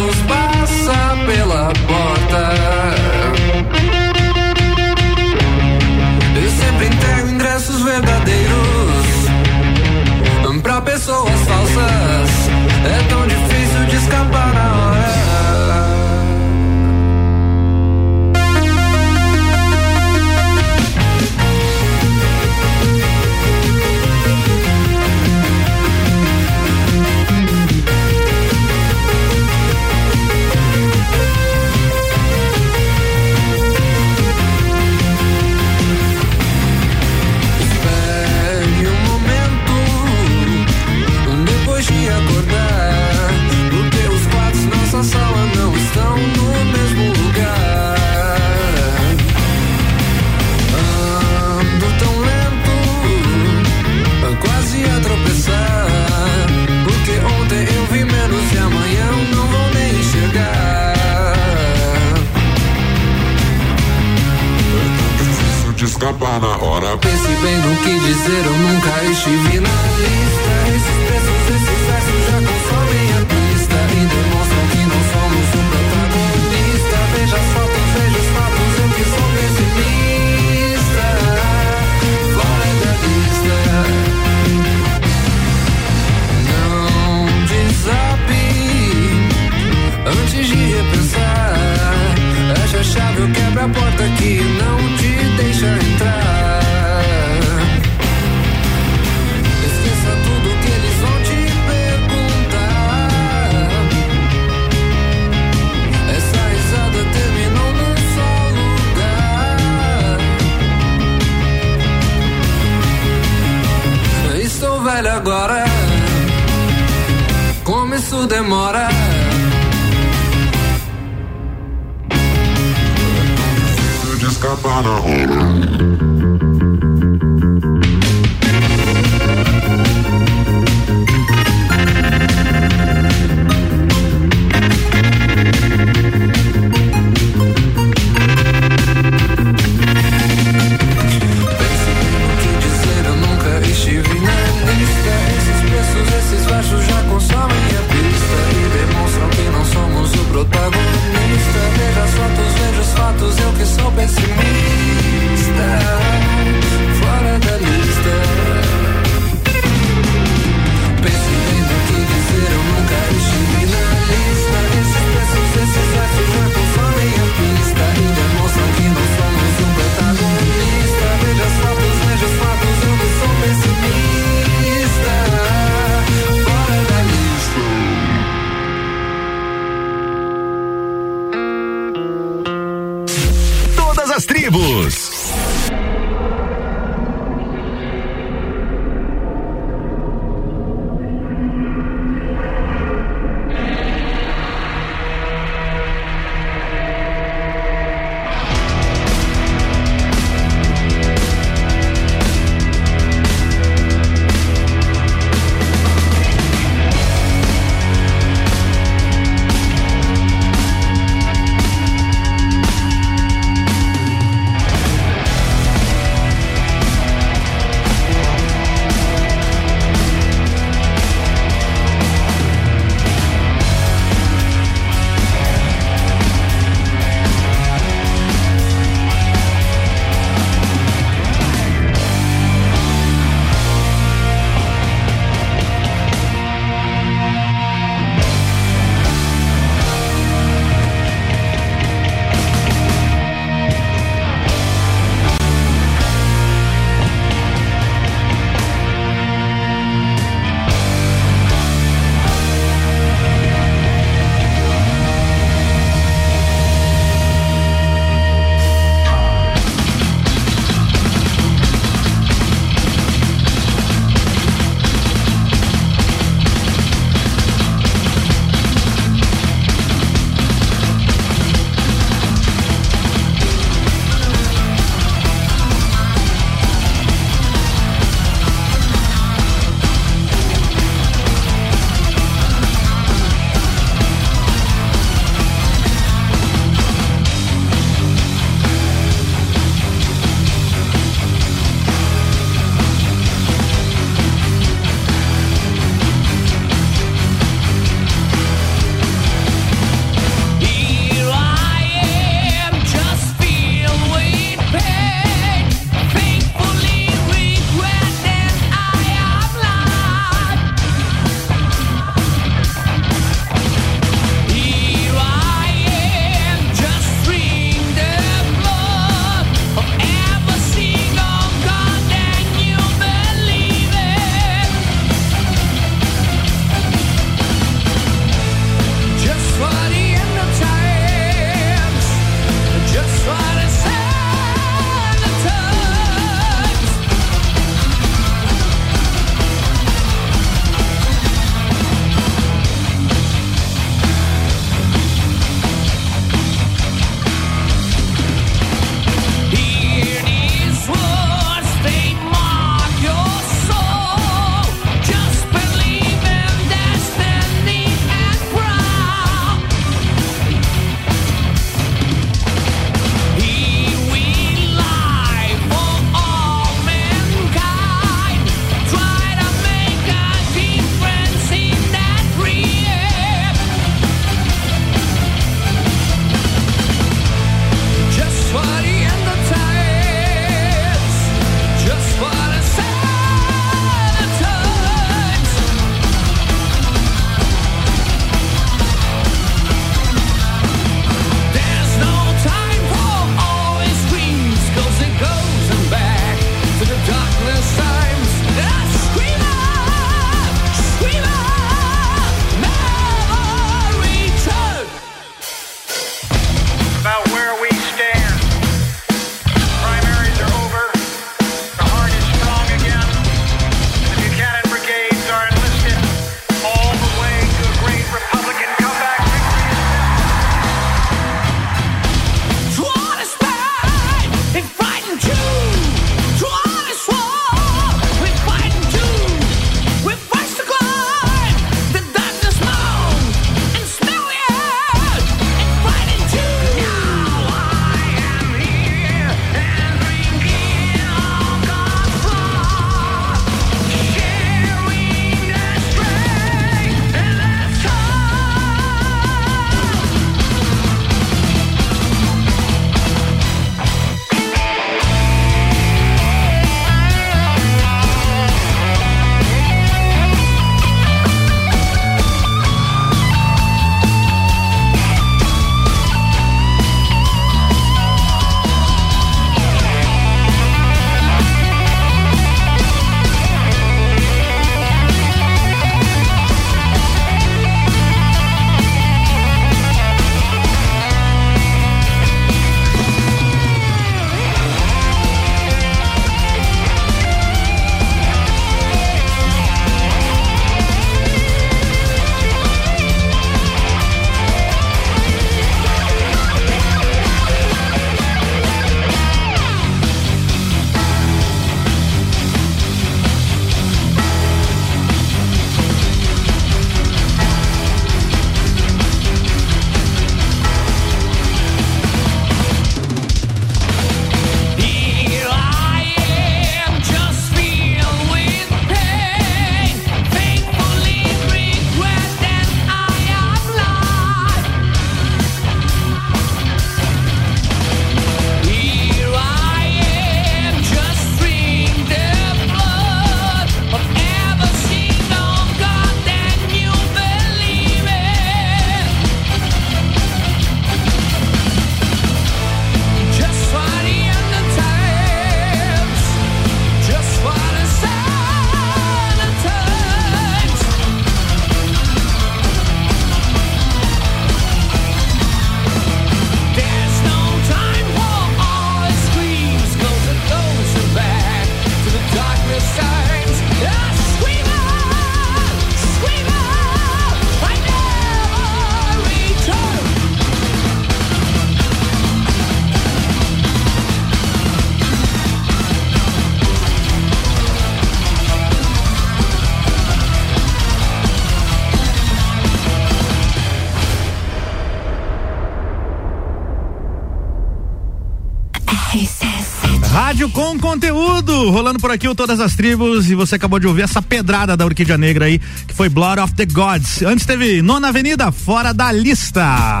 Rolando por aqui o Todas as Tribos. E você acabou de ouvir essa pedrada da Orquídea Negra aí, que foi Blood of the Gods. Antes teve Nona Avenida, fora da lista.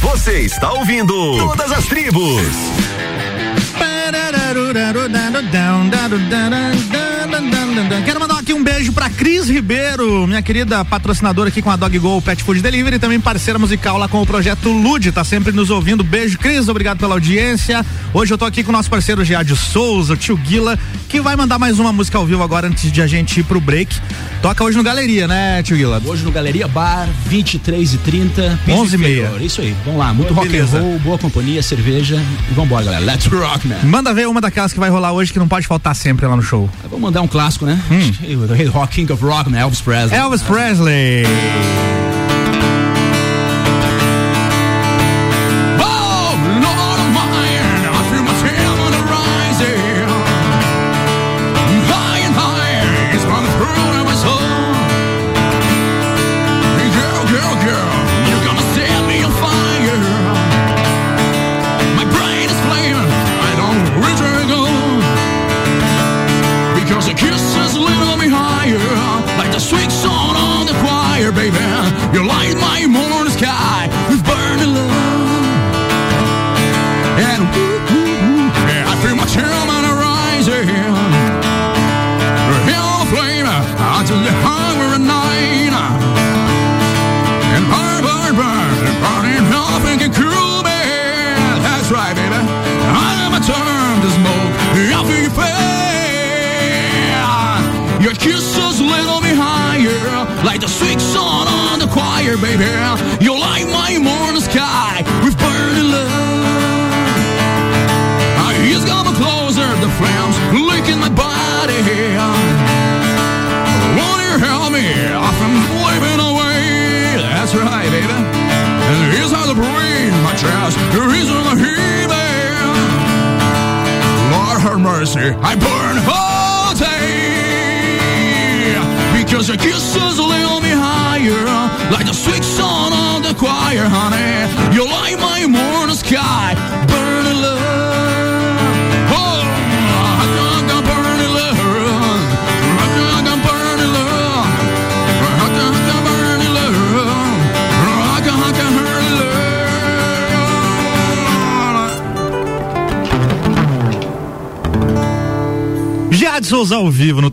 Você está ouvindo Todas as Tribos. Quero mandar aqui um beijo pra Cris Ribeiro, minha querida patrocinadora aqui com a Dog Go Pet Food Delivery e também parceira musical lá com o projeto Lude, tá sempre nos ouvindo. Beijo, Cris, obrigado pela audiência. Hoje eu tô aqui com o nosso parceiro Giadio Souza, o tio Guila, que vai mandar mais uma música ao vivo agora antes de a gente ir pro break. Toca hoje no Galeria, né, tio Guila? Hoje no Galeria Bar, 23 e 30 11 e meia. Isso aí, vamos lá, muito rock and Beleza. roll, boa companhia, cerveja e vambora, galera. Let's rock, man. Manda ver uma daquelas que vai rolar hoje que não pode faltar sempre lá no show. Vamos mandar um clássico, né? Hum. Rock King of Rock, né? Elvis Presley. Elvis Presley.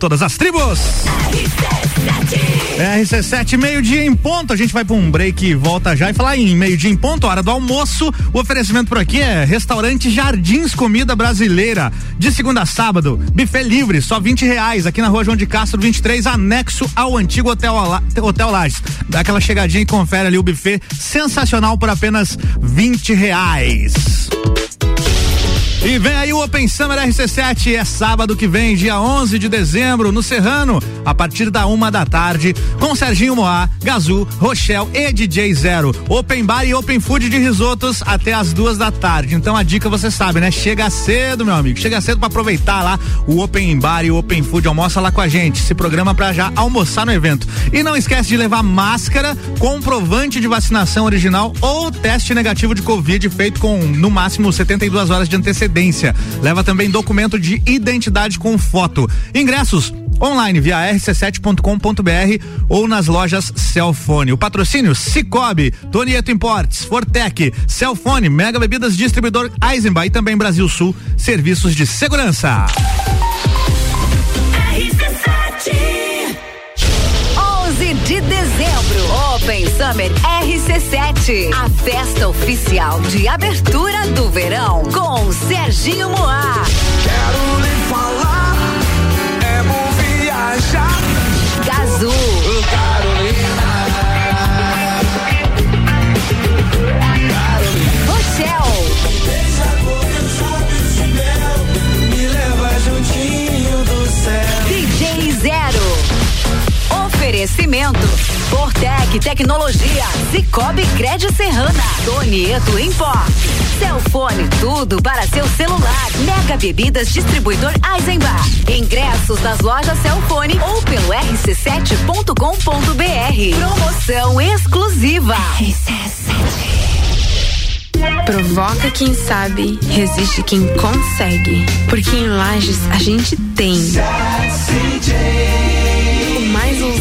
Todas as Tribos. RC7, meio-dia em ponto. A gente vai para um break e volta já. E falar em meio-dia em ponto, hora do almoço. O oferecimento por aqui é restaurante Jardins Comida Brasileira. De segunda a sábado, buffet livre, só 20 reais. Aqui na rua João de Castro, 23, anexo ao antigo Hotel, Hotel Lages. Dá aquela chegadinha e confere ali o buffet sensacional por apenas 20 reais. E vem aí o Open Summer RC7, é sábado que vem, dia 11 de dezembro, no Serrano, a partir da uma da tarde, com Serginho Moá, Gazu, Rochelle e DJ Zero. Open Bar e Open Food de risotos até as duas da tarde. Então a dica você sabe, né? Chega cedo, meu amigo, chega cedo para aproveitar lá o Open Bar e o Open Food. Almoça lá com a gente, se programa para já almoçar no evento. E não esquece de levar máscara, comprovante de vacinação original ou teste negativo de Covid feito com no máximo 72 horas de antecedência. Leva também documento de identidade com foto. Ingressos online via rc7.com.br ou nas lojas Celfone. O patrocínio Cicobi, Tonieto Importes, Fortec, Celfone, Mega Bebidas Distribuidor Eisenbach e também Brasil Sul, serviços de segurança. 11 de dezembro, Open Summer RC7. A festa oficial de abertura do verão com Serginho Moá. Quero Gazu. Oferecimento. Fortec Tecnologia. Cicobi Crédito Serrana. Tonieto Import. Celfone, tudo para seu celular. Mega Bebidas Distribuidor Eisenbach. Ingressos nas lojas Celfone ou pelo rc7.com.br. Promoção exclusiva. Provoca quem sabe, resiste quem consegue. Porque em Lages a gente tem.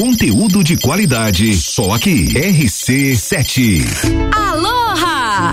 Conteúdo de qualidade, só aqui. RC7. Aloha!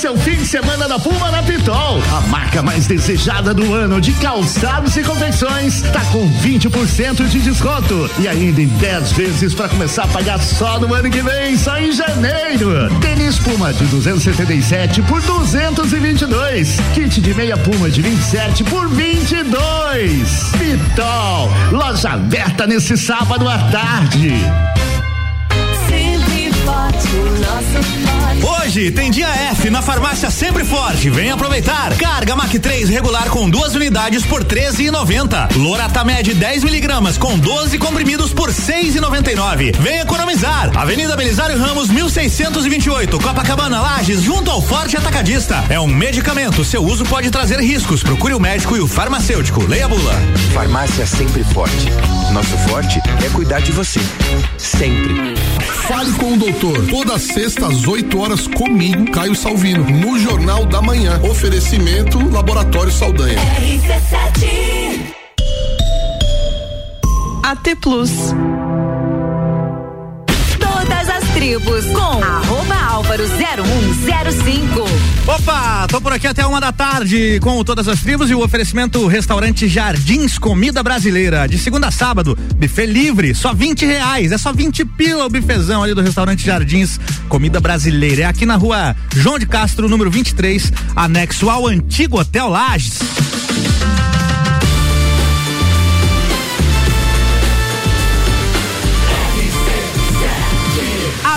Esse é o fim de semana da Puma na Pitol. A marca mais desejada do ano de calçados e confecções está com 20% de desconto. E ainda em 10 vezes para começar a pagar só no ano que vem, só em janeiro. Tênis Puma de 277 por 222. Kit de meia Puma de 27 por 22. Pitol, loja aberta nesse sábado à tarde. Hoje tem dia F na farmácia Sempre Forte. Vem aproveitar. Carga Mac 3 regular com duas unidades por 13,90. Loratamed 10 miligramas com 12 comprimidos por 6,99. Vem economizar. Avenida Belisário Ramos 1628, Copacabana Lages, junto ao Forte Atacadista. É um medicamento. Seu uso pode trazer riscos. Procure o médico e o farmacêutico. Leia a bula. Farmácia Sempre Forte. Nosso forte é cuidar de você. Sempre. Fale com o doutor. Toda sexta às 8 horas comigo, Caio Salvino, no Jornal da Manhã. Oferecimento Laboratório Saldanha. RC7 AT Plus. Todas as tribos com álvaro 0105. Opa, tô por aqui até uma da tarde com todas as tribos e o oferecimento restaurante Jardins Comida Brasileira. De segunda a sábado, buffet livre, só 20 reais. É só 20 pila o bifezão ali do restaurante Jardins Comida Brasileira. É aqui na rua João de Castro, número 23, anexo ao antigo Hotel Lages.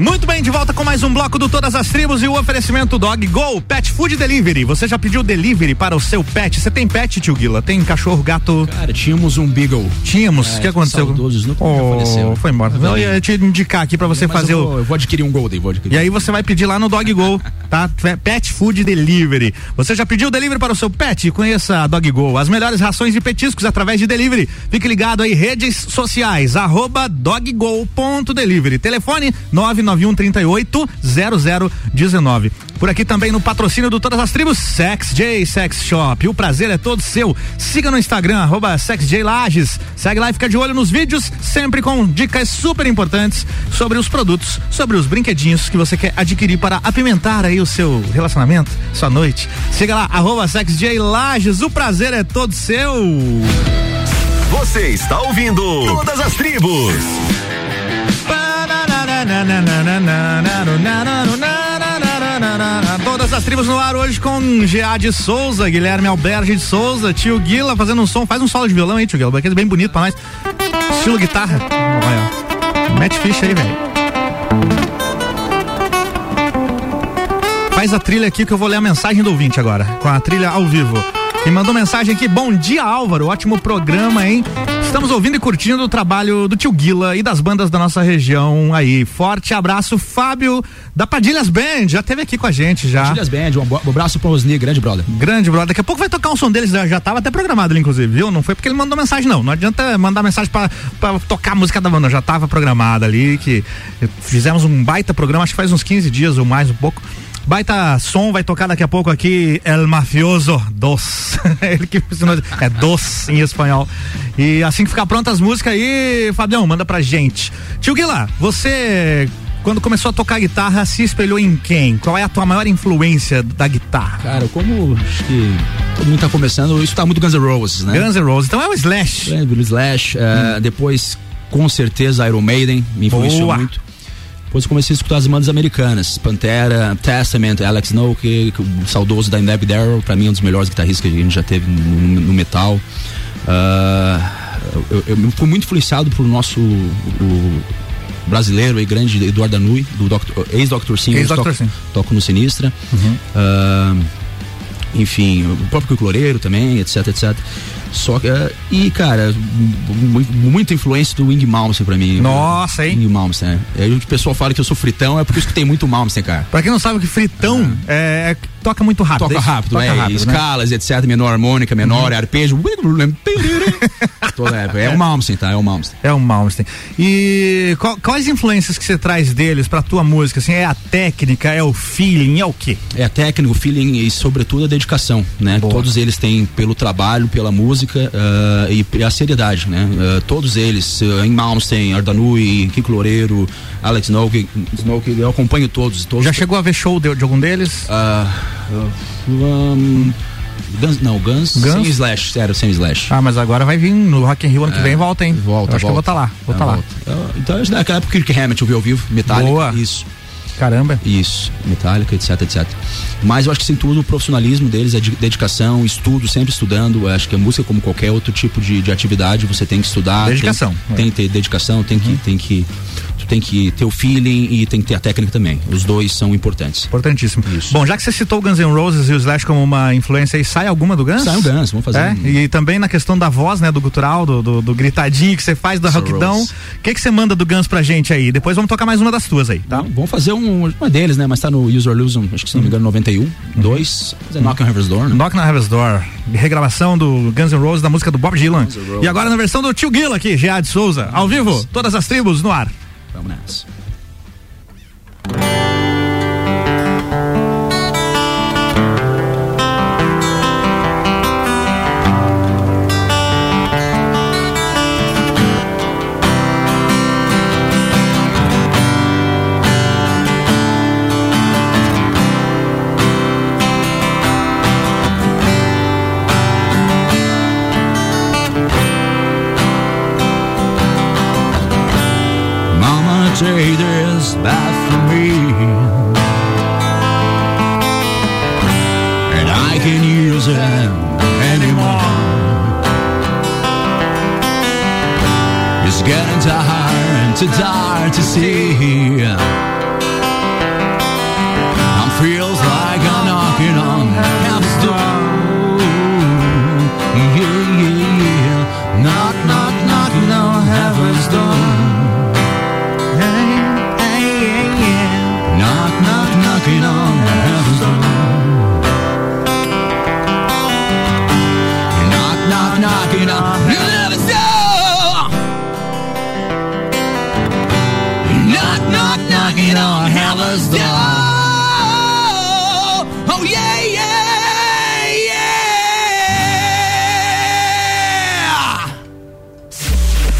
Muito bem, de volta com mais um bloco do Todas as Tribos e o oferecimento Dog Go Pet Food Delivery. Você já pediu delivery para o seu pet? Você tem pet, tio Guila? Tem cachorro, gato? Cara, tínhamos um Beagle. Tínhamos? O É, que aconteceu? saudosos, nunca oh, faleceu. Foi embora. Eu ia te indicar aqui para você Mas fazer eu o. vou, eu vou adquirir um Golden, vou adquirir. E aí você vai pedir lá no Dog Go, tá? Pet Food Delivery. Você já pediu delivery para o seu pet? Conheça a Dog Go, as melhores rações de petiscos através de delivery. Fique ligado aí, redes sociais, arroba doggo.delivery. Telefone 991 38 0019. Por aqui também no patrocínio do Todas as Tribos, Sex J Sex Shop. O prazer é todo seu. Siga no Instagram, arroba. Segue lá e fica de olho nos vídeos, sempre com dicas super importantes sobre os produtos, sobre os brinquedinhos que você quer adquirir para apimentar aí o seu relacionamento, sua noite. Siga lá, arroba. O prazer é todo seu. Você está ouvindo Todas as Tribos. Todas as tribos no ar hoje com GA de Souza, Guilherme Alberge de Souza, tio Guila fazendo um som, faz um solo de violão aí, tio Guila, aquele bem bonito pra nós. Estilo guitarra. Olha, mete ficha aí, velho. Faz a trilha aqui que eu vou ler a mensagem do ouvinte agora, com a trilha ao vivo. E mandou mensagem aqui, bom dia Álvaro, ótimo programa, hein? Estamos ouvindo e curtindo o trabalho do tio Guila e das bandas da nossa região aí. Forte abraço, Fábio da Padilhas Band, já teve aqui com a gente já. Padilhas Band, um abraço pro Osni, grande brother. Grande brother, daqui a pouco vai tocar um som deles, já, já tava até programado ali, inclusive, viu? Não foi porque ele mandou mensagem, não. Não adianta mandar mensagem pra, pra tocar a música da banda, já tava programada ali, que fizemos um baita programa, acho que faz uns 15 dias ou mais, um pouco. Baita som vai tocar daqui a pouco aqui El Mafioso Dos. Ele que é Dos em espanhol. E assim que ficar pronta as músicas aí, Fabião, manda pra gente. Tio Guila, você quando começou a tocar guitarra se espelhou em quem? Qual é a tua maior influência da guitarra? Cara, como acho que todo mundo tá começando, eu escutava muito Guns N' Roses, né? Guns N' Roses, então é o Slash. É, do Slash. eh, Depois, com certeza, Iron Maiden me influenciou Boa. muito. Depois comecei a escutar as bandas americanas, Pantera, Testament, Alex Snoke, o saudoso Dimebag Darrell, pra mim é um dos melhores guitarristas que a gente já teve no, no- metal. Ah, eu, eu- fui muito influenciado por nosso o brasileiro e grande Eduardo Danui, do Dr. ex-Dr. Sim, Ex-Dr. toco, Sim. toco no Sinistra. Ah, enfim, o próprio Cloreiro também, etc, etc. Só que, eh, e cara, mu- muita influência do Wing Malmsteen pra mim. Nossa, hein? Wing Malmsteen, é. Aí o pessoal fala que eu sou fritão, é porque eu escutei muito Malmsteen, cara. Pra quem não sabe o que fritão é, é- toca muito rápido. Toca é rápido, toca é, rápido, né? escalas, etc, menor harmônica, menor, arpejo. Todo- é, é o Malmsteen, tá? É o Malmsteen. É o Malmsteen. E qual- quais influências que você traz deles pra tua música? Assim, é a técnica, é o feeling, é o quê? É técnico, feeling e sobretudo a dedicação, né? Todos eles têm pelo trabalho, pela música ah, e a seriedade, né? Ah, todos eles, ah, em Malmsteen, Ardanui, Kiko Loureiro, Alex Snoke, Snoke, eu acompanho todos. todos Já chegou a ver show de, de algum deles? Ah, um, Guns, não, Guns, Guns? sem Slash, sério, sem Slash. Ah, mas agora vai vir no Rock in Rio ano que É, vem, volta, hein? Volta, Eu acho que eu vou volta. estar lá, vou É, estar lá. volta. Eu- Então, que naquela época Kirk Hammett eu vi ao vivo, Metallica. Boa. Isso. Caramba. Isso, Metallica, etc, etc. Mas eu acho que sem tudo o profissionalismo deles é de dedicação, estudo, sempre estudando. Eu acho que a música, como qualquer outro tipo de, de atividade, você tem que estudar. Dedicação. Tem, tem que ter dedicação, tem que, tem que. Tu tem que ter o feeling e tem que ter a técnica também. Os dois são importantes. Importantíssimo. Bom, já que você citou o Guns N' Roses e o Slash como uma influência aí, sai alguma do Guns? Sai o Guns, vamos fazer É? um- E também na questão da voz, né, do gutural, do, do, do gritadinho que você faz, rockdão. Rose. O que que você manda do Guns pra gente aí? Depois vamos tocar mais uma das tuas aí, tá? Vamos fazer um, uma deles, né? Mas tá no User Illusion, acho que se não me engano, 91, 2. Fazer Knock on Heaven's Door, né? Knock on Heaven's Door. Regravação do Guns N' Roses da música do Bob Dylan. E agora na versão do Tio Guila aqui, de Souza. Ao vivo, todas as tribos no ar. Vamos nessa. Take this bath from me. And I can use it anymore. It's getting tired and too tired to see. Oh, oh, yeah, yeah, yeah!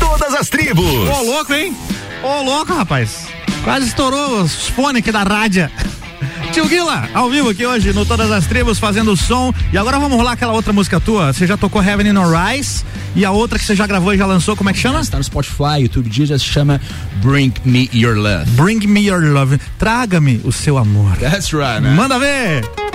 Todas as tribos. Ô, oh, louco, hein? Ô, oh, louco, rapaz. Quase estourou os fones aqui da rádio. Tio Guila, ao vivo aqui hoje no Todas as Tribos, fazendo som. E agora vamos rolar aquela outra música tua. Você já tocou Heaven in the Rise, e a outra que você já gravou e já lançou, como é que chama? Está no Spotify, YouTube Deezer, se chama Bring Me Your Love. Bring Me Your Love. Traga-me o seu amor. That's right, man. Manda ver!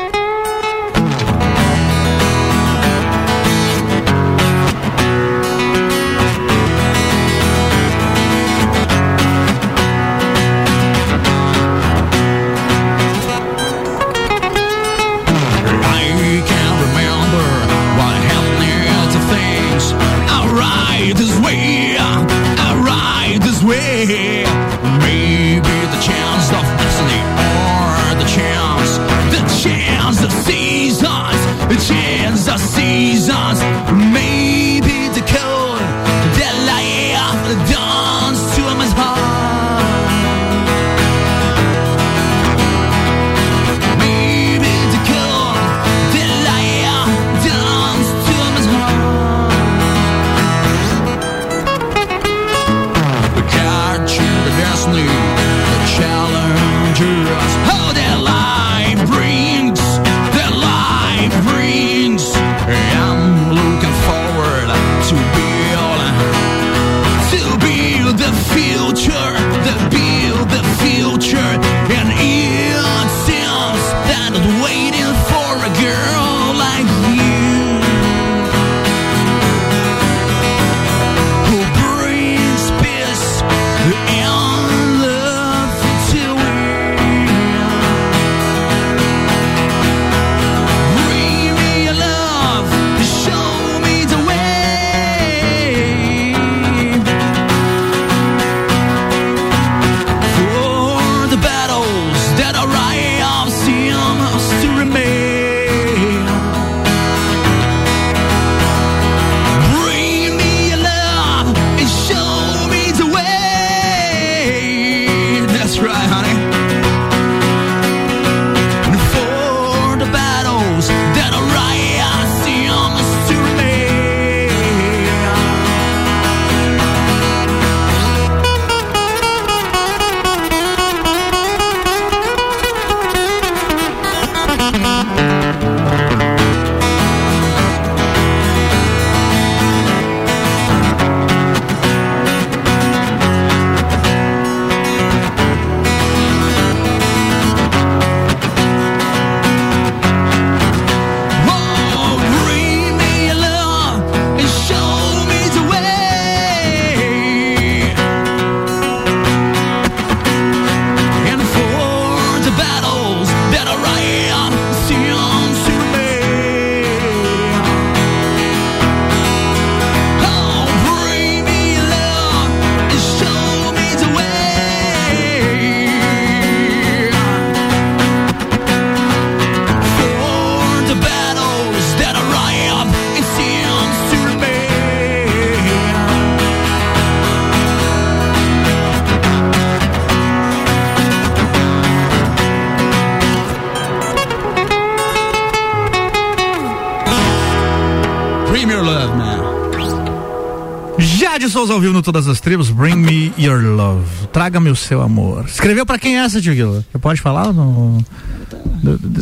ao vivo no Todas as Tribos, Bring Me Your Love. Traga-me o seu amor. Escreveu pra quem é essa, Tio Você pode falar? No...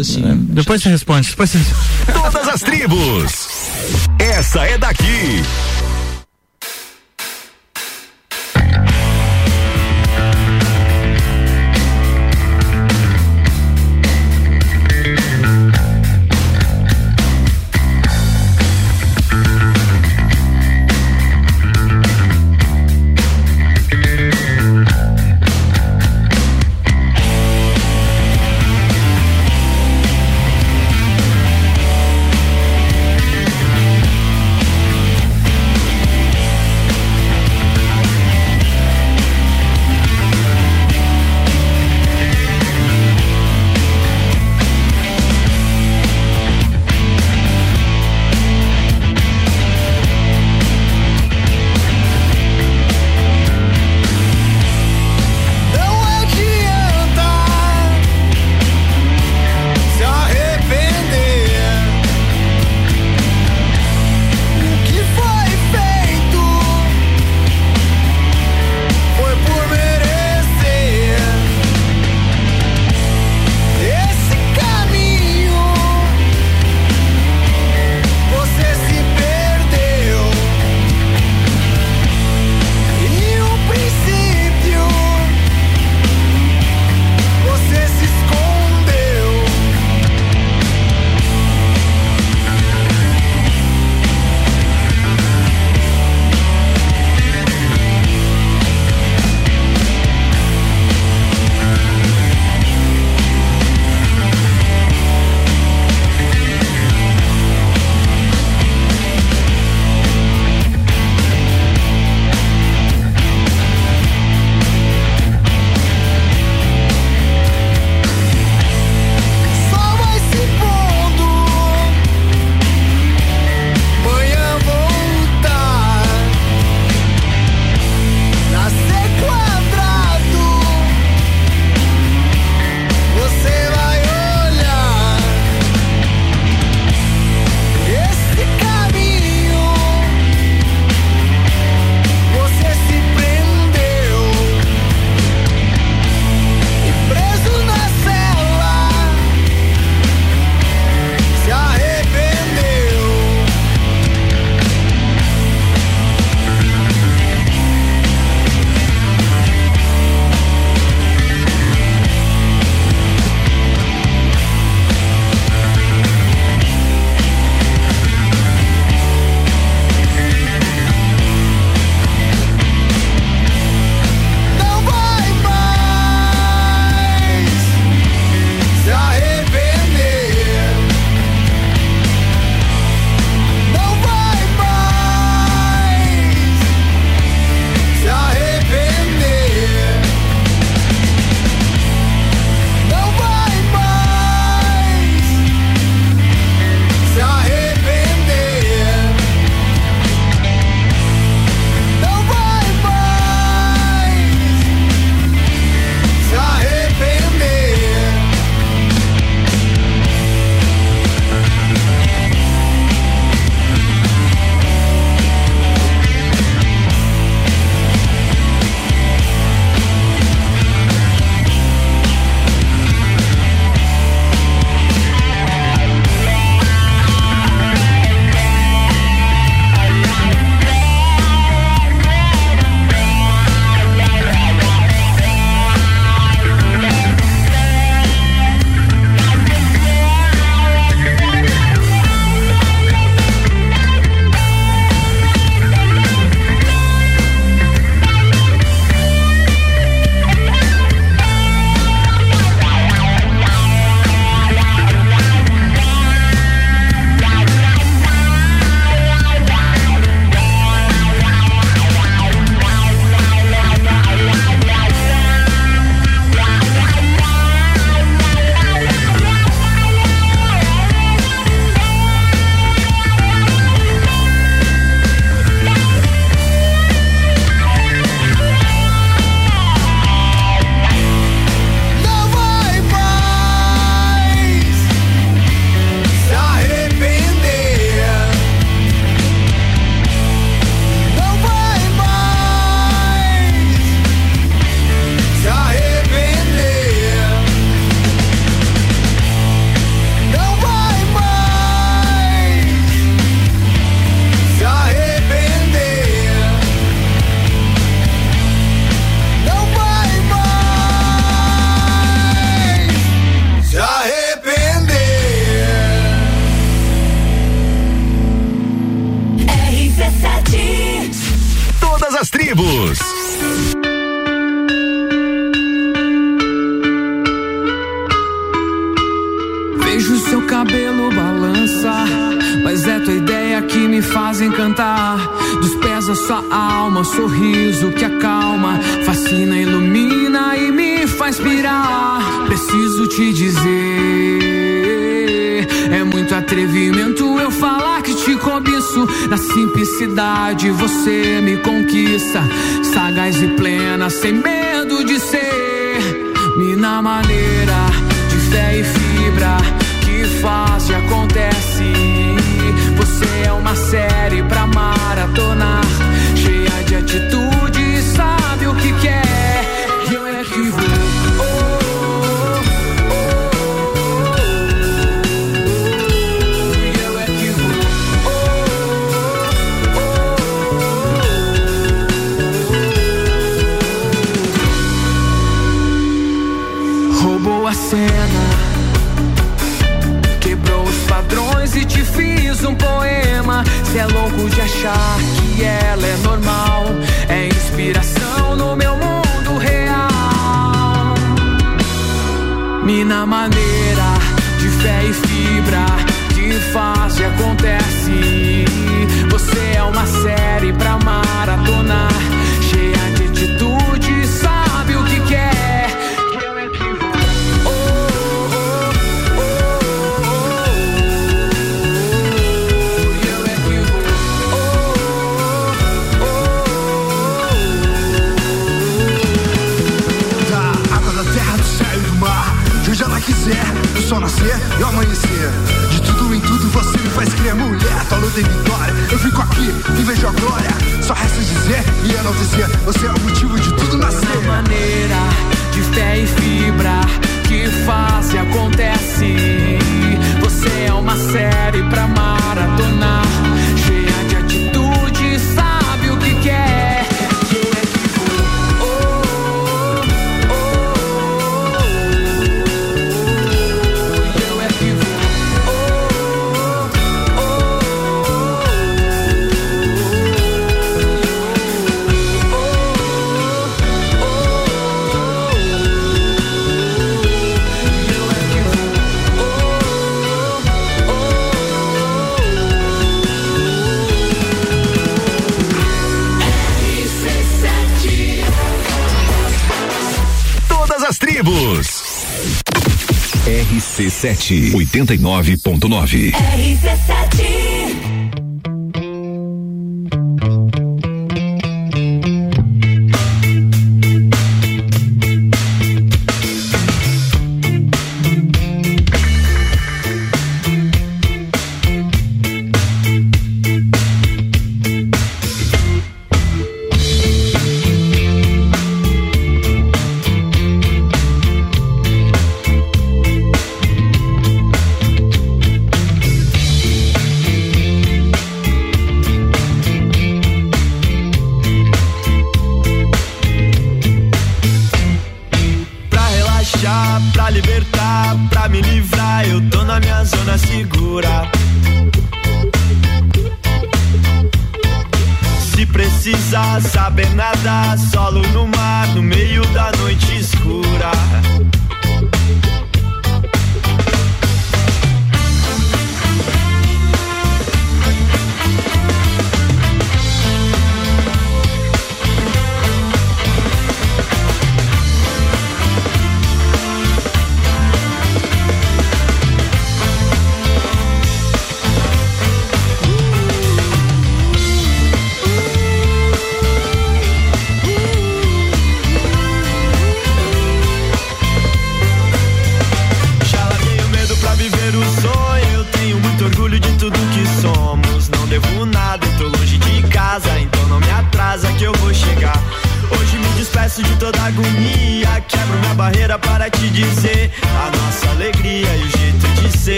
Assim, é, né? depois você responde. Depois você... Todas as tribos. Essa é daqui. Pés a sua alma, sorriso que acalma, fascina, ilumina e me faz pirar. Preciso te dizer, é muito atrevimento eu falar que te cobiço. Na simplicidade você me conquista, sagaz e plena, sem medo de ser. Mina maneira de fé e fibra que faz e acontece. Você é uma série pra maratonar, atitude, sabe o que quer. E eu é que vou. oh, oh, oh. E é. Roubou a cena Cê é louco de achar que ela é normal. É inspiração no meu mundo real. Mina maneira de fé e fibra que faz acontece. Nascer e o amanhecer. De tudo em tudo você me faz crer, mulher. Tua luta em vitória, eu fico aqui e vejo a glória. Só resta dizer e enaltecer. Você é o motivo de tudo nascer. maneira de fé e fibra que faz e acontece. Você é uma série pra maratonar, Tribos. RC7 89.9. RC7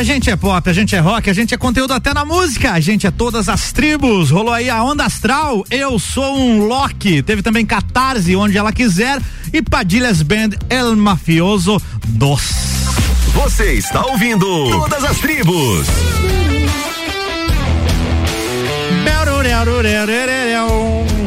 A gente é pop, a gente é rock, a gente é conteúdo até na música, a gente é todas as tribos. Rolou aí a Onda Astral, Eu Sou um Loki. Teve também Catarse, Onde Ela Quiser e Padilhas Band El Mafioso 2. Você está ouvindo Todas as Tribos.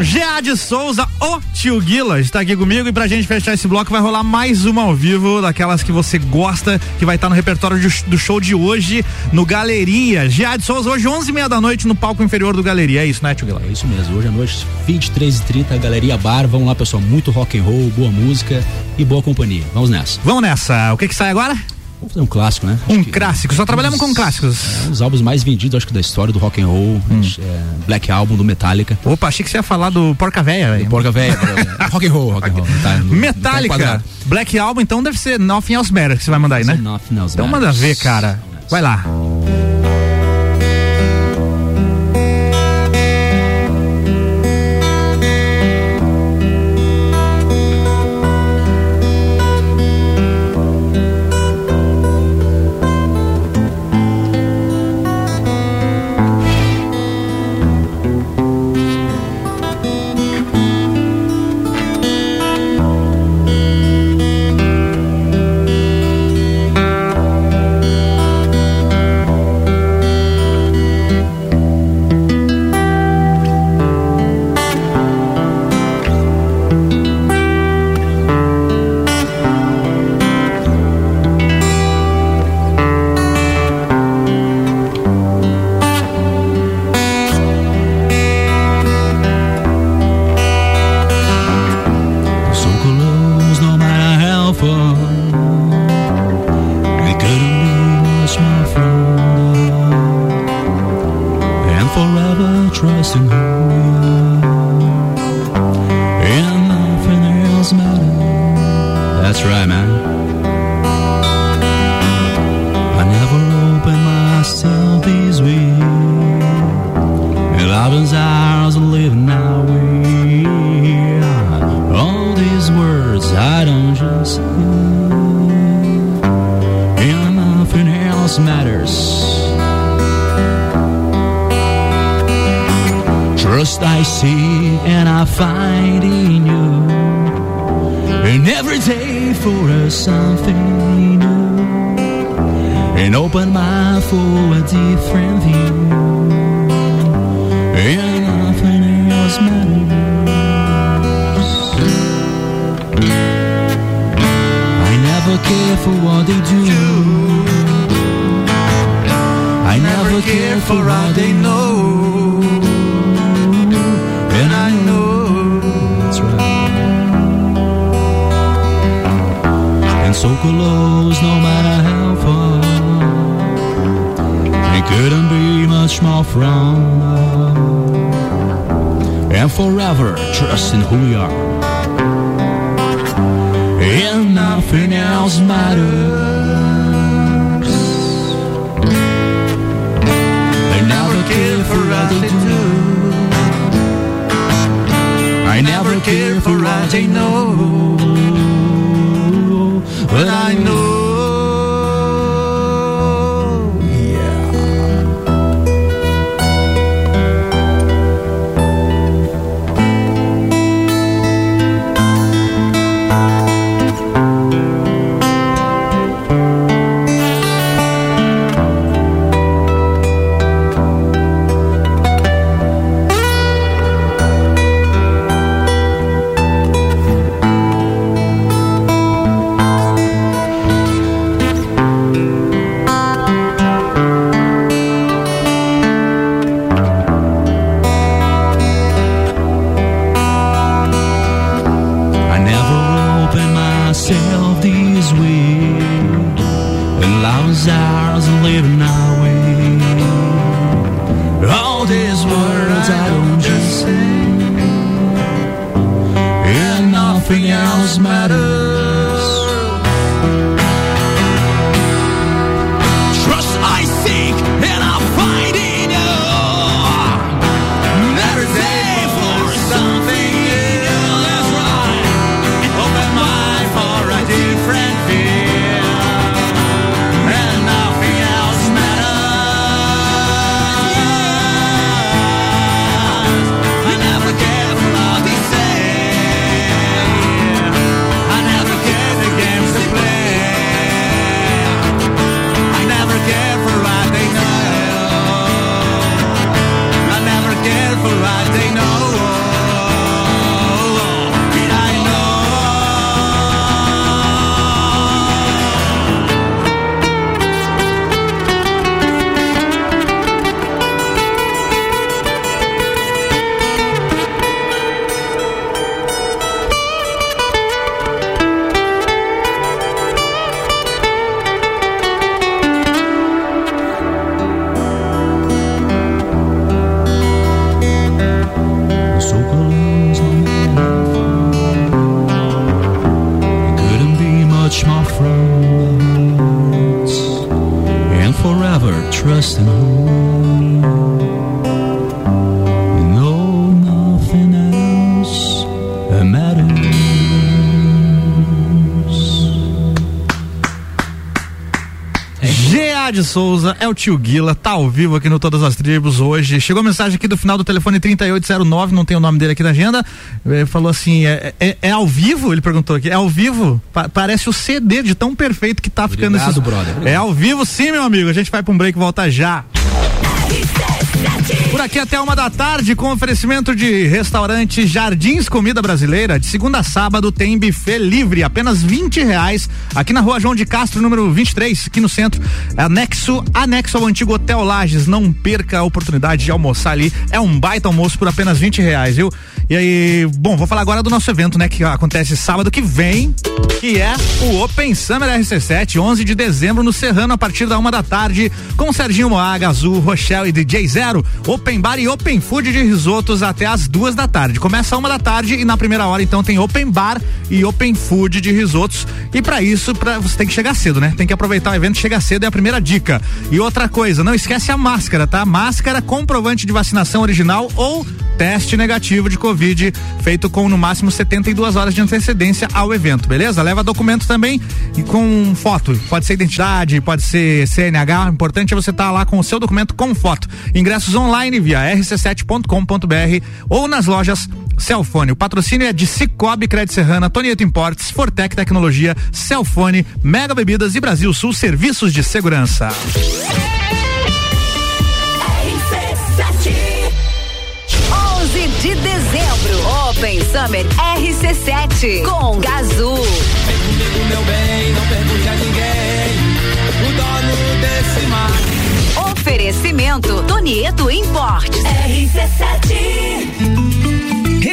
Geade Souza, o tio Guila, está aqui comigo e pra gente fechar esse bloco vai rolar mais uma ao vivo, daquelas que você gosta, que vai estar no repertório de- do show de hoje no Galeria. Geade Souza, hoje 11 e meia da noite no palco inferior do Galeria, é isso, né, tio Guila? É isso mesmo, hoje à noite, 23h30, Galeria Bar, vamos lá pessoal, muito rock and roll, boa música e boa companhia, vamos nessa. Vamos nessa, o que que sai agora? Vamos fazer um clássico, né? Um clássico, só trabalhamos com clássicos. É, um dos álbuns mais vendidos, acho que da história do rock and roll, é, Black Album do Metallica. Opa, achei que você ia falar do Porca Véia, velho. Porca Véia, rock and roll, rock and roll. Tá, no- no Metallica, quadrado. Black Album, então deve ser Nothing Else Matters que você vai mandar aí, né? Nothing Else Então manda Matters. ver, cara. Vai lá. O tio Guila, tá ao vivo aqui no Todas as Tribos hoje. Chegou a mensagem aqui do final do telefone 3809, não tem o nome dele aqui na agenda. Ele falou assim: é, é- é ao vivo? Ele perguntou aqui: é ao vivo? Pa- parece o CD de tão perfeito que tá ficando Obrigado, esse. brother. É ao vivo sim, meu amigo. A gente vai pra um break e volta já. Aqui até uma da tarde, com oferecimento de restaurante Jardins Comida Brasileira. De segunda a sábado tem buffet livre, apenas 20 reais. Aqui na rua João de Castro, número 23, aqui no centro. Anexo, anexo ao antigo Hotel Lages. Não perca a oportunidade de almoçar ali. É um baita almoço por apenas 20 reais, viu? E aí, bom, vou falar agora do nosso evento, né? Que acontece sábado que vem, que é o Open Summer RC7, 11 de dezembro, no Serrano, a partir da uma da tarde, com Serginho Moaga, Azul, Rochelle e DJ Zero. Open Bar e Open Food de risotos até as duas da tarde. Começa uma da tarde e na primeira hora, então, tem Open Bar e Open Food de risotos. E para isso, você tem que chegar cedo, né? Tem que aproveitar o evento, chegar cedo é a primeira dica. E outra coisa, não esquece a máscara, tá? Máscara, comprovante de vacinação original ou teste negativo de Covid, feito com no máximo 72 horas de antecedência ao evento, beleza? Leva documento também e com foto. Pode ser identidade, pode ser CNH. O importante é você estar lá com o seu documento com foto. Ingressos online via rc7.com.br ou nas lojas Celfone. O patrocínio é de Cicobi Crédito Serrana, Tonieto Importes, Fortec Tecnologia, Celfone, Mega Bebidas e Brasil Sul Serviços de Segurança. 11 de dezembro, Open Summer RC7 com Gazul. Comigo, meu bem, não pergunte a ninguém. O dono desse mar. Oferecimento Tonieto Importes. RC7.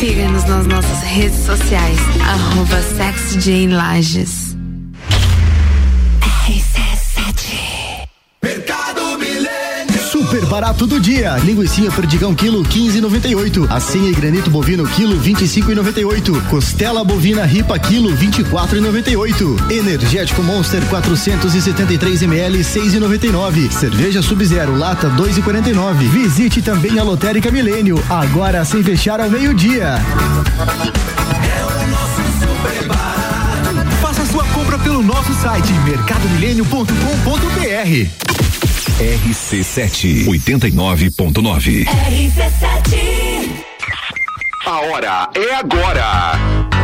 Siga-nos nas nossas redes sociais, arroba SexyJLages. Super barato do dia. Linguiça perdigão quilo 15,98. Assinha e granito bovino quilo 25,98. Costela bovina ripa quilo 24,98. Energético Monster 473 ml 6,99. Cerveja Sub-Zero lata 2,49. Visite também a Lotérica Milênio, agora sem fechar ao meio-dia. Faça sua compra pelo nosso site mercadomilênio.com.br. RC7 89.9. A hora é agora.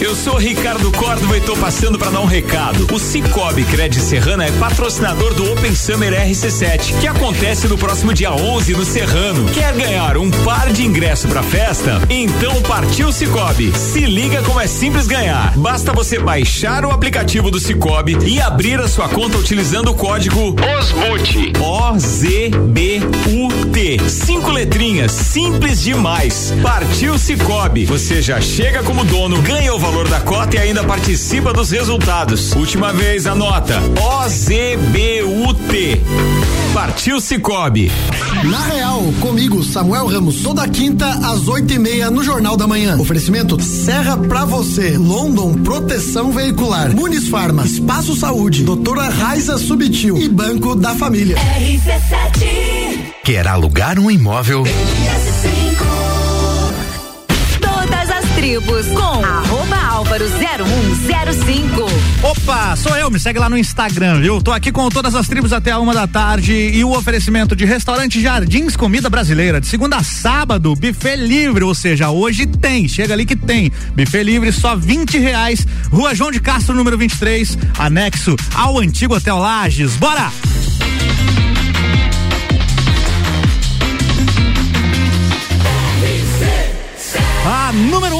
Eu sou Ricardo Córdova e tô passando para dar um recado. O Cicobi Cred Serrana é patrocinador do Open Summer RC7, que acontece no próximo dia 11 no Serrano. Quer ganhar um par de ingresso pra festa? Então partiu Cicobi. Se liga como é simples ganhar. Basta você baixar o aplicativo do Cicobi e abrir a sua conta utilizando o código OSMUT. O Z B U T. Cinco letrinhas simples demais. Partiu Cicobi. Você já chega como dono, ganha o valor da cota e ainda participa dos resultados. Última vez, anota. OZBUT. Partiu Cicobi. Na Real, comigo, Samuel Ramos, toda quinta às oito e meia no Jornal da Manhã. Oferecimento Serra pra você, London Proteção Veicular, Muniz Farma, Espaço Saúde, Doutora Raiza Subtil e Banco da Família. RC7 Quer alugar um imóvel? Todas as tribos com arroba álvaro 0105. Opa, sou eu, me segue lá no Instagram, viu? Tô aqui com todas as tribos até a uma da tarde e o oferecimento de restaurante Jardins Comida Brasileira, de segunda a sábado, buffet livre, ou seja, hoje tem, chega ali que tem. Buffet livre, só 20 reais, Rua João de Castro, número 23, anexo ao antigo Hotel Lages. Bora! A número 1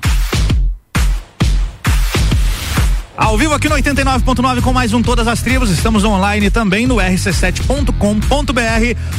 Ao vivo aqui no 89.9 com mais um Todas as Tribos. Estamos online também no rc7.com.br.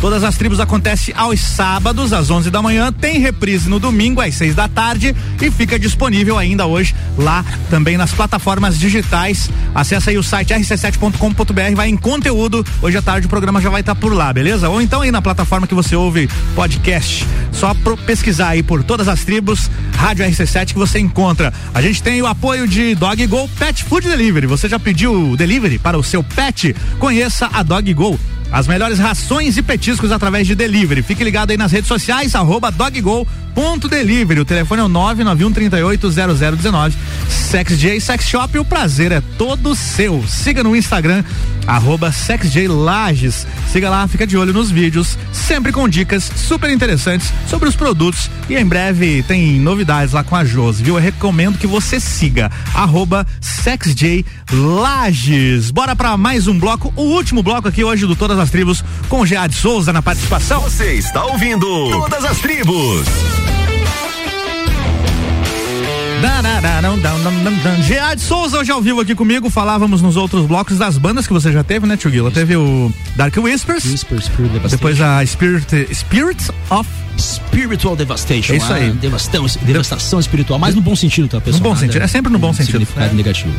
Todas as Tribos acontece aos sábados às 11 da manhã, tem reprise no domingo às 6 da tarde e fica disponível ainda hoje lá também nas plataformas digitais. Acesse aí o site rc7.com.br, vai em conteúdo. Hoje à tarde o programa já vai estar por lá, beleza? Ou então aí na plataforma que você ouve podcast. Só pesquisar aí por Todas as Tribos, Rádio RC7 que você encontra. A gente tem o apoio de Dog Go Pet Food Delivery. Você já pediu delivery para o seu pet? Conheça a Dog Go. As melhores rações e petiscos através de delivery. Fique ligado aí nas redes sociais, arroba doggo.delivery. O telefone é o 991380019. Sex J Sex Shop, o prazer é todo seu. Siga no Instagram, arroba SexJLages. Siga lá, fica de olho nos vídeos, sempre com dicas super interessantes sobre os produtos. E em breve tem novidades lá com a Josi, viu? Eu recomendo que você siga, arroba SexJLages. Bora para mais um bloco, o último bloco aqui hoje do Todas as Tribos, com Gead Souza na participação. Você está ouvindo Todas as Tribos. Gead Souza hoje ao vivo aqui comigo. Falávamos nos outros blocos das bandas que você já teve, né, Tio? Teve o Dark Whispers. Whispers. Depois a Spirit, Spirits of Spiritual Devastation. É isso aí. ah, Devastação, espiritual, mas no bom sentido, tá, pessoal? No bom sentido, é sempre no bom sentido. Significado negativo.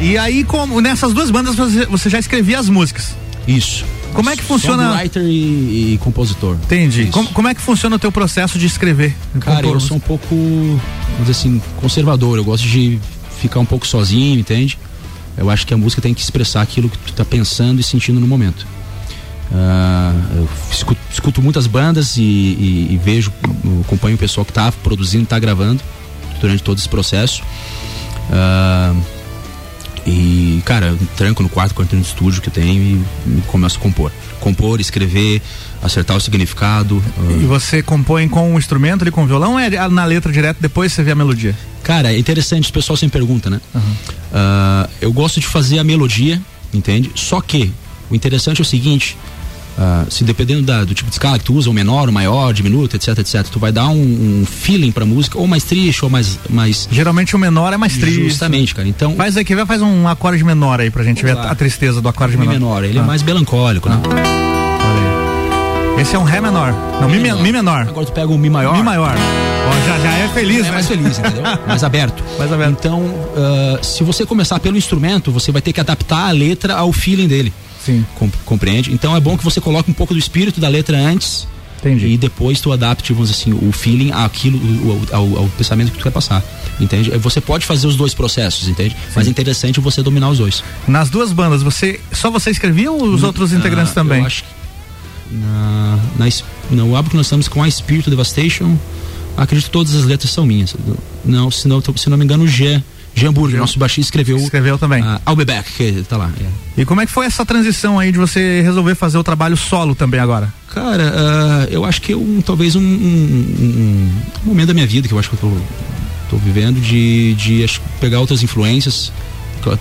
E aí, como nessas duas bandas você, você já escrevia as músicas? Isso. Como é que funciona? Songwriter e, e compositor. Entendi. Como, como é que funciona o teu processo de escrever? Cara, eu sou um pouco, vamos dizer assim, conservador. Eu gosto de ficar um pouco sozinho, entende? Eu acho que a música tem que expressar aquilo que tu tá pensando e sentindo no momento. Ah, eu escuto, escuto muitas bandas e, e- e vejo, acompanho o pessoal que tá produzindo, tá gravando durante todo esse processo. Ah, e, cara, tranco no quarto, quarto no estúdio que tenho e, e começo a compor. Compor, escrever, acertar o significado. ah, E você compõe com um instrumento ali, com violão ou é na letra direto, depois você vê a melodia? Cara, é interessante, o pessoal sempre pergunta, né? Ah, eu gosto de fazer a melodia, entende? Só que o interessante é o seguinte: ah, se dependendo da- do tipo de escala que tu usa, o menor, o maior, diminuto, etc, etc, tu vai dar um, um feeling pra música, ou mais triste, ou mais. mais Geralmente o menor é mais triste. Justamente, cara. Então. Faz aí que vai faz um acorde menor aí pra gente ver a, a tristeza do acorde menor. menor, ele é Ah. mais melancólico, né? Esse é um Ré menor. Não, Mi, menor. mi menor. Agora tu pega um Mi maior. Mi maior. Já, já é feliz, é né? mais feliz, entendeu? mais aberto. Mais aberto. Então, ah, se você começar pelo instrumento, você vai ter que adaptar a letra ao feeling dele. Sim. compreende? Então é bom que você coloque um pouco do espírito da letra antes. Entendi. E depois tu adapte, vamos assim, o feeling àquilo, o- ao, ao pensamento que tu quer passar. Entende? Você pode fazer os dois processos, entende? Mas é interessante você dominar os dois. Nas duas bandas, você só você escrevia ou os outros integrantes Ah, também? Eu acho que na, na, no álbum que nós estamos com a Spirit Devastation, acredito que todas as letras são minhas. Não, se não, se não me engano, o Jean, Jean Burger, nosso baixista, escreveu. Escreveu também. Uh, I'll Be Back, que tá lá. é. E como é que foi essa transição aí de você resolver fazer o trabalho solo também agora? Cara, ah, eu acho que é um, talvez um, um- um- um momento da minha vida que eu acho que eu tô, tô vivendo de, de acho, pegar outras influências,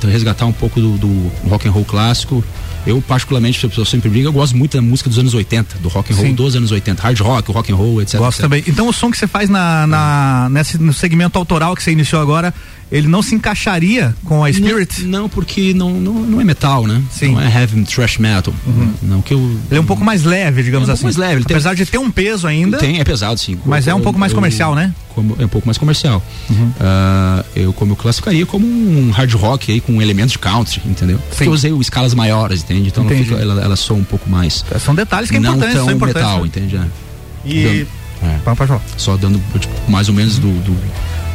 resgatar um pouco do, do rock and roll clássico Eu, particularmente, eu sempre brigo, eu gosto muito da música dos anos 80, do rock and roll Sim. dos anos 80, hard rock, rock and roll, etc. Gosto etc. também. Então o som que você faz na, na, nesse, no segmento autoral que você iniciou agora, ele não se encaixaria com a Spirit? Não, não, porque não, não, não é metal, né? Sim. Não é heavy thrash metal. Não que eu. Ele é um pouco mais leve, digamos É um assim. pouco mais leve, ele tem- Apesar de ter um peso ainda. Tem, é pesado, sim. Mas é um Eu- pouco mais eu- comercial, né? Como- é um pouco mais comercial. Ah, eu como eu classificaria como um hard rock aí com elementos de country, entendeu? Porque eu usei escalas maiores, entende? Então ela, fica, ela, ela soa um pouco mais. São detalhes que é não importante, tão são metal, né? entende? É. E- é. Só dando tipo, mais ou menos do, do,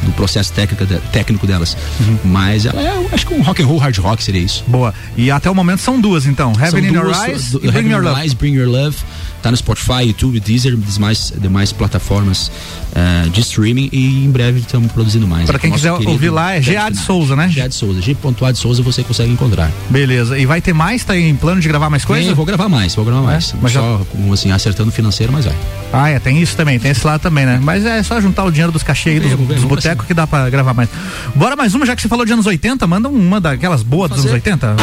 do processo técnico, de- técnico delas. Uhum. Mas ela é, acho que um rock and roll, hard rock seria isso. Boa. E até o momento são duas, então. São Heaven in Your duas, Eyes do- e Bring in Your Your Love. Eyes, Bring Your Love. Tá no Spotify, YouTube, Deezer, demais, demais plataformas eh, de streaming e em breve estamos produzindo mais. Pra quem Nosso quiser ouvir lá, é G.A. de. Souza, né? G.A. de Souza. G.A. de Souza você consegue encontrar. Beleza. E vai ter mais? Tá em plano de gravar mais coisa? Tem, vou gravar mais, vou gravar mais. mas já- Só com, assim, acertando o financeiro, mas vai. Ah, é, tem isso também, tem esse lado também, né? Mas é só juntar o dinheiro dos cachê aí, dos, dos botecos que dá pra gravar mais. Bora mais uma, já que você falou de anos 80, manda uma daquelas boas dos anos 80.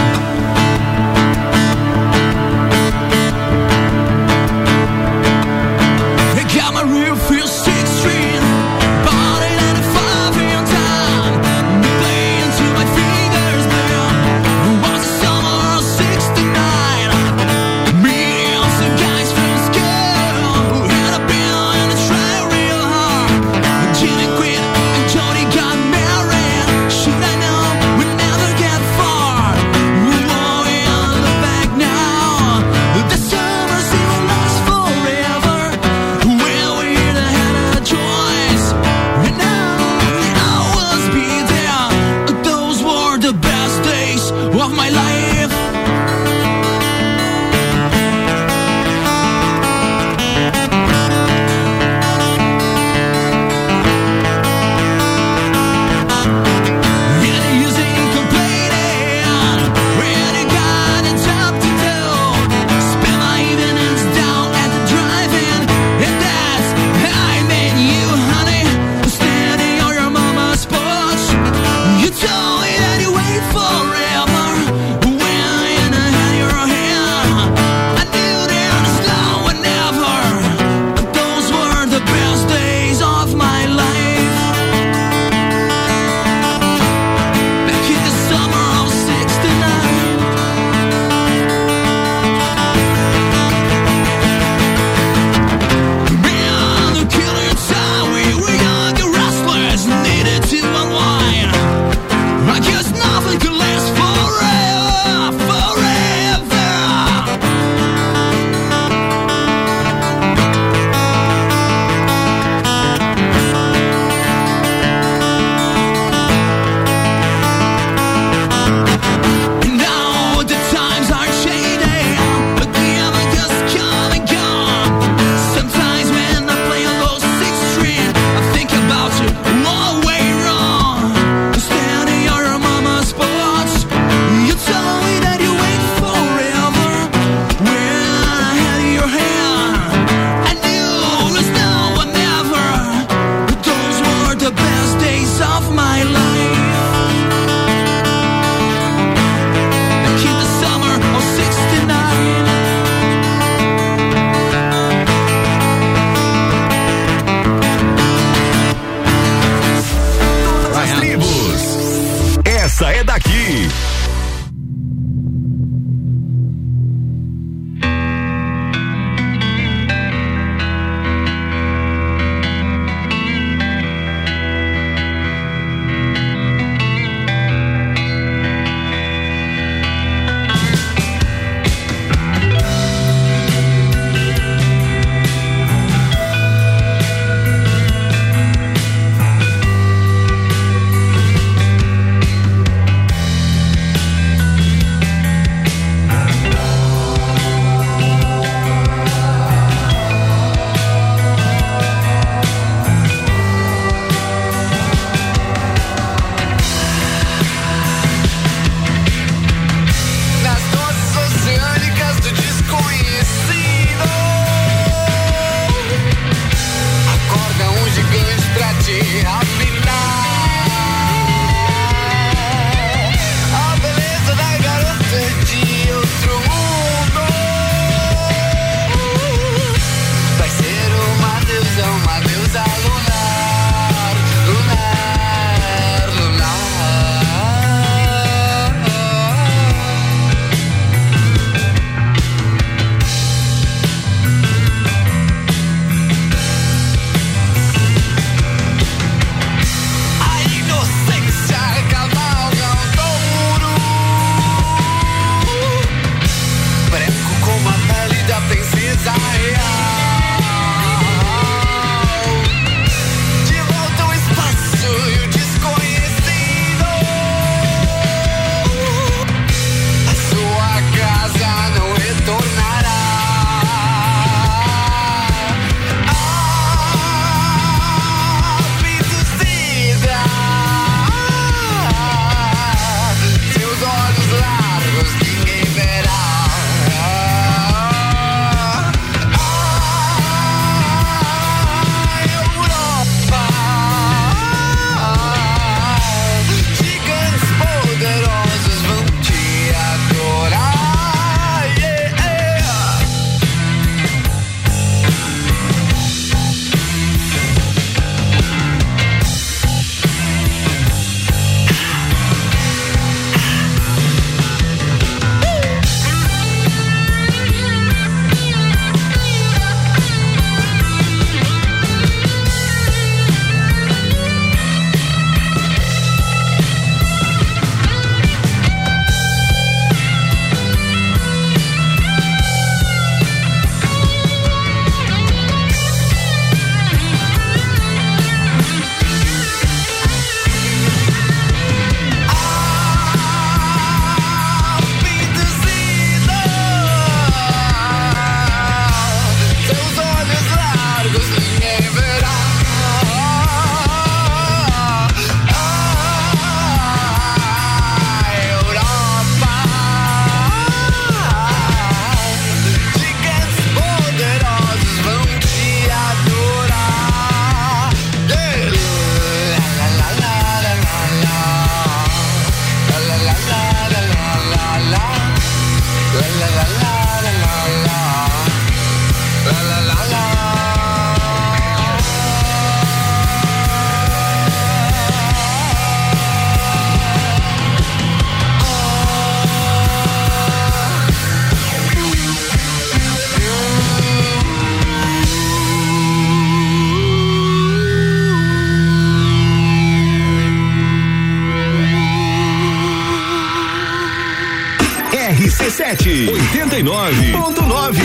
RC7 89.9.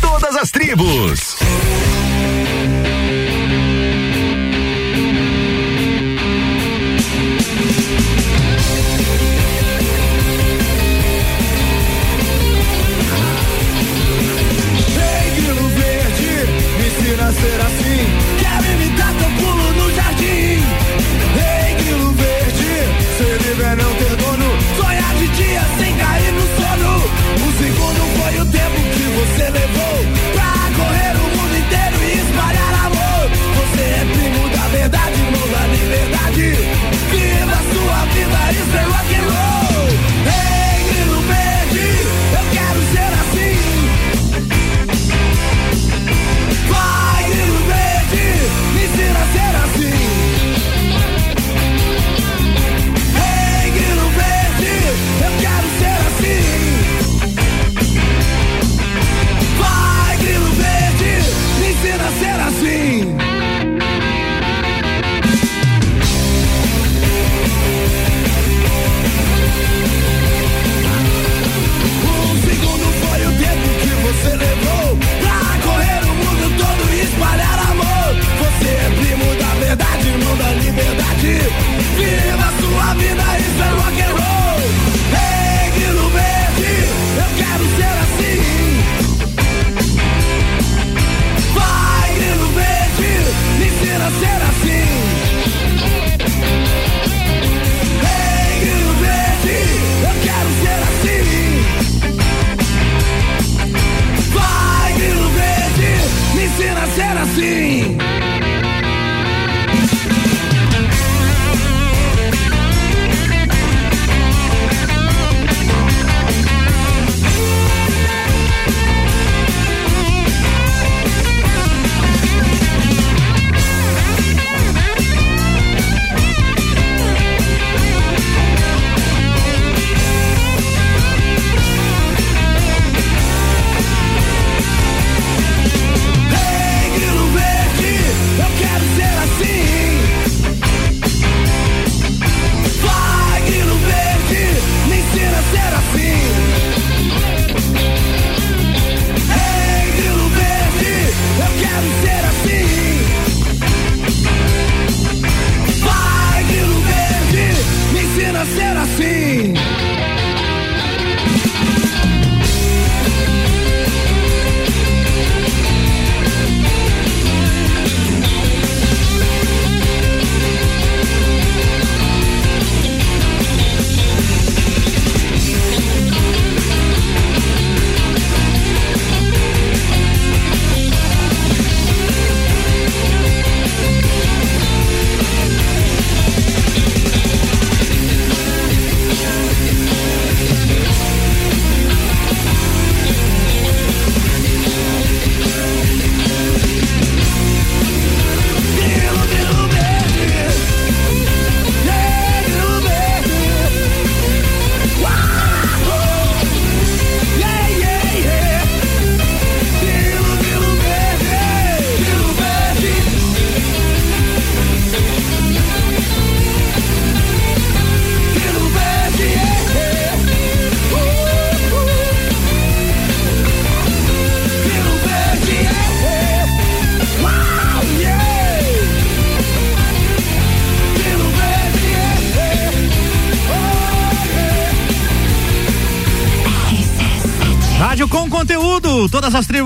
Todas as tribos.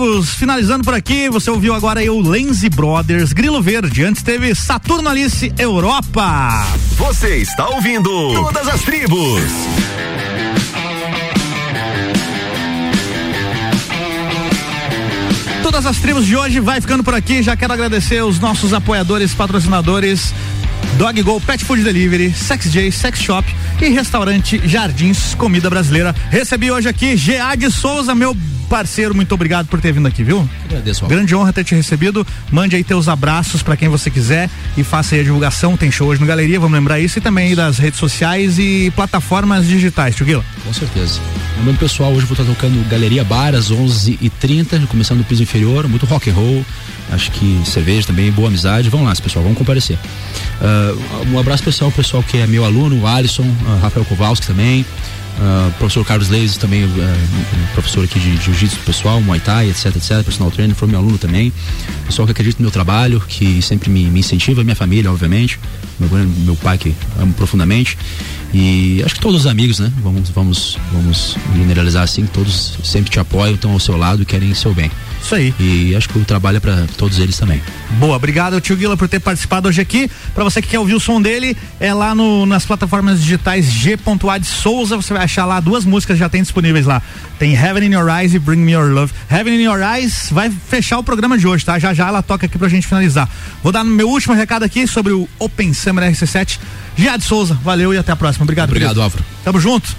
Tribos finalizando por aqui. Você ouviu agora aí o Lenzi Brothers, Grilo Verde. Antes teve Saturno Alice Europa. Você está ouvindo Todas as tribos. Todas as tribos de hoje vai ficando por aqui. Já quero agradecer os nossos apoiadores, patrocinadores. Dog Go Pet Food Delivery, Sex J Sex Shop e Restaurante Jardins Comida Brasileira. Recebi hoje aqui GA de Souza, meu parceiro, muito obrigado por ter vindo aqui, viu? Agradeço. Grande honra ter te recebido. Mande aí teus abraços para quem você quiser e faça aí a divulgação. Tem show hoje no Galeria, vamos lembrar isso, e também aí das redes sociais e plataformas digitais, Tio Guila. Com certeza. Lembrando pessoal, hoje vou estar tocando Galeria Bar às 11h30, começando no piso inferior, muito rock and roll, acho que cerveja também, boa amizade. Vamos lá, pessoal, vamos comparecer. Ah, um abraço pessoal, pessoal que é meu aluno, o Alisson, ah, Rafael Kowalski também. Ah, professor Carlos Leis também, ah, professor aqui de jiu-jitsu pessoal, Muay Thai, etc, etc, personal trainer, foi meu aluno também. Pessoal que acredita no meu trabalho, que sempre me, me incentiva, minha família, obviamente, meu, meu pai que amo profundamente. E acho que todos os amigos, né? Vamos, vamos, vamos generalizar assim, todos sempre te apoiam, estão ao seu lado e querem seu bem. Isso aí. E acho que o trabalho é para todos eles também. Boa, obrigado tio Guila por ter participado hoje aqui. Para você que quer ouvir o som dele, é lá no, nas plataformas digitais G.A. de Souza, você vai achar lá duas músicas já tem disponíveis lá. Tem Heaven in Your Eyes e Bring Me Your Love. Heaven in Your Eyes vai fechar o programa de hoje, tá? Já já ela toca aqui pra gente finalizar. Vou dar meu último recado aqui sobre o Open Summer RC7. Gia de Souza, valeu e até a próxima. Obrigado. Obrigado. Álvaro. Tamo junto.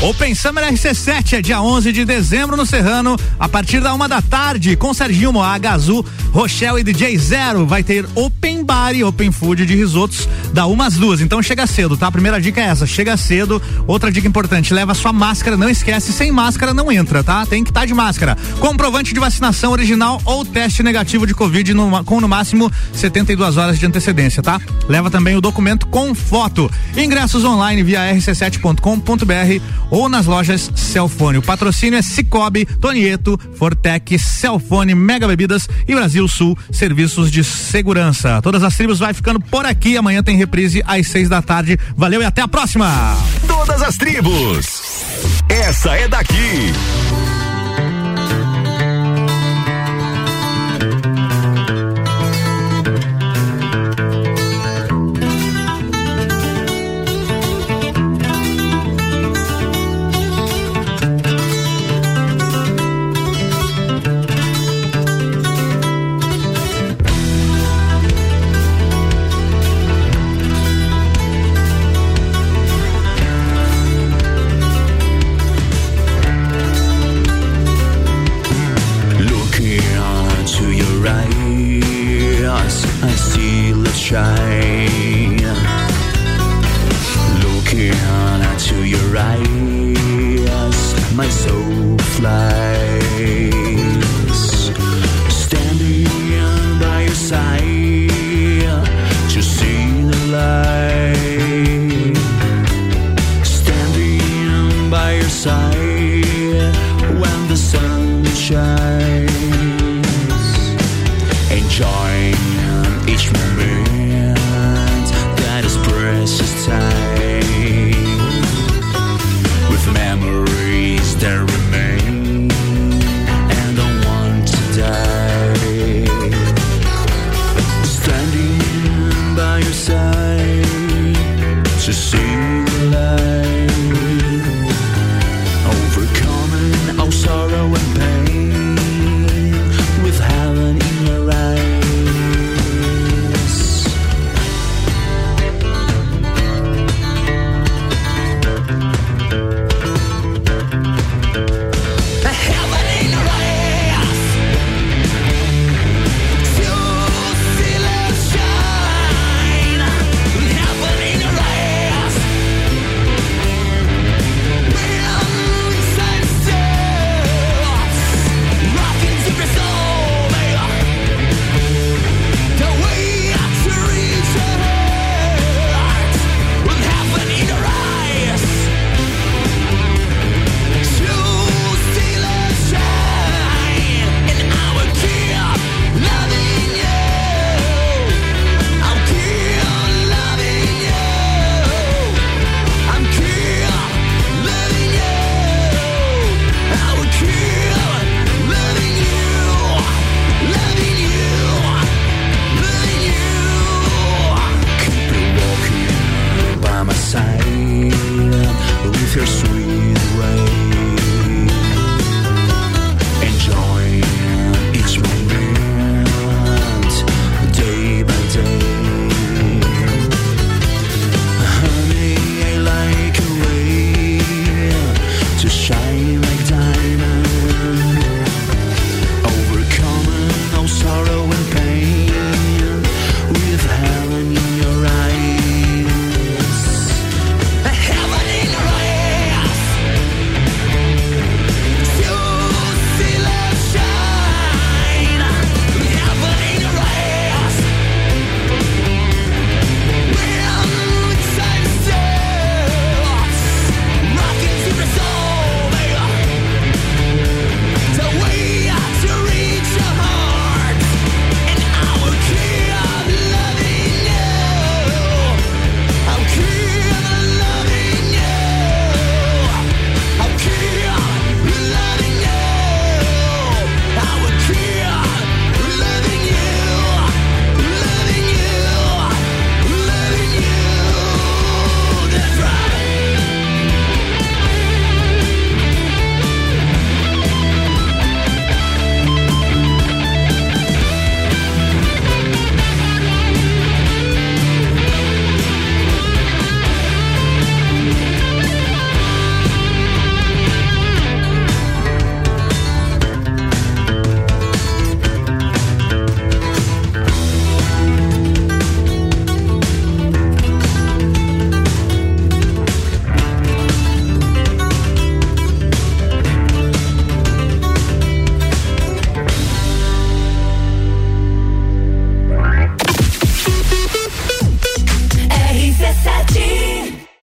Open Summer RC7 é dia 11 de dezembro no Serrano, a partir da uma da tarde, com Serginho Moaga, Azul, Rochelle e DJ Zero. Vai ter Open Bar e Open Food de risotos da umas duas. Então chega cedo, tá? A primeira dica é essa, chega cedo. Outra dica importante, leva sua máscara, não esquece, sem máscara não entra, tá? Tem que estar de máscara. Comprovante de vacinação original ou teste negativo de Covid no- com no máximo 72 horas de antecedência, tá? Leva também o documento com foto. Ingressos online via rc7.com.br ou nas lojas Celfone. O patrocínio é Cicobi, Tonieto, Fortec, Celfone, Mega Bebidas e Brasil Sul Serviços de Segurança. Todas as tribos vai ficando por aqui. Amanhã tem reprise às seis da tarde. Valeu e até a próxima! Todas as tribos. Essa é daqui.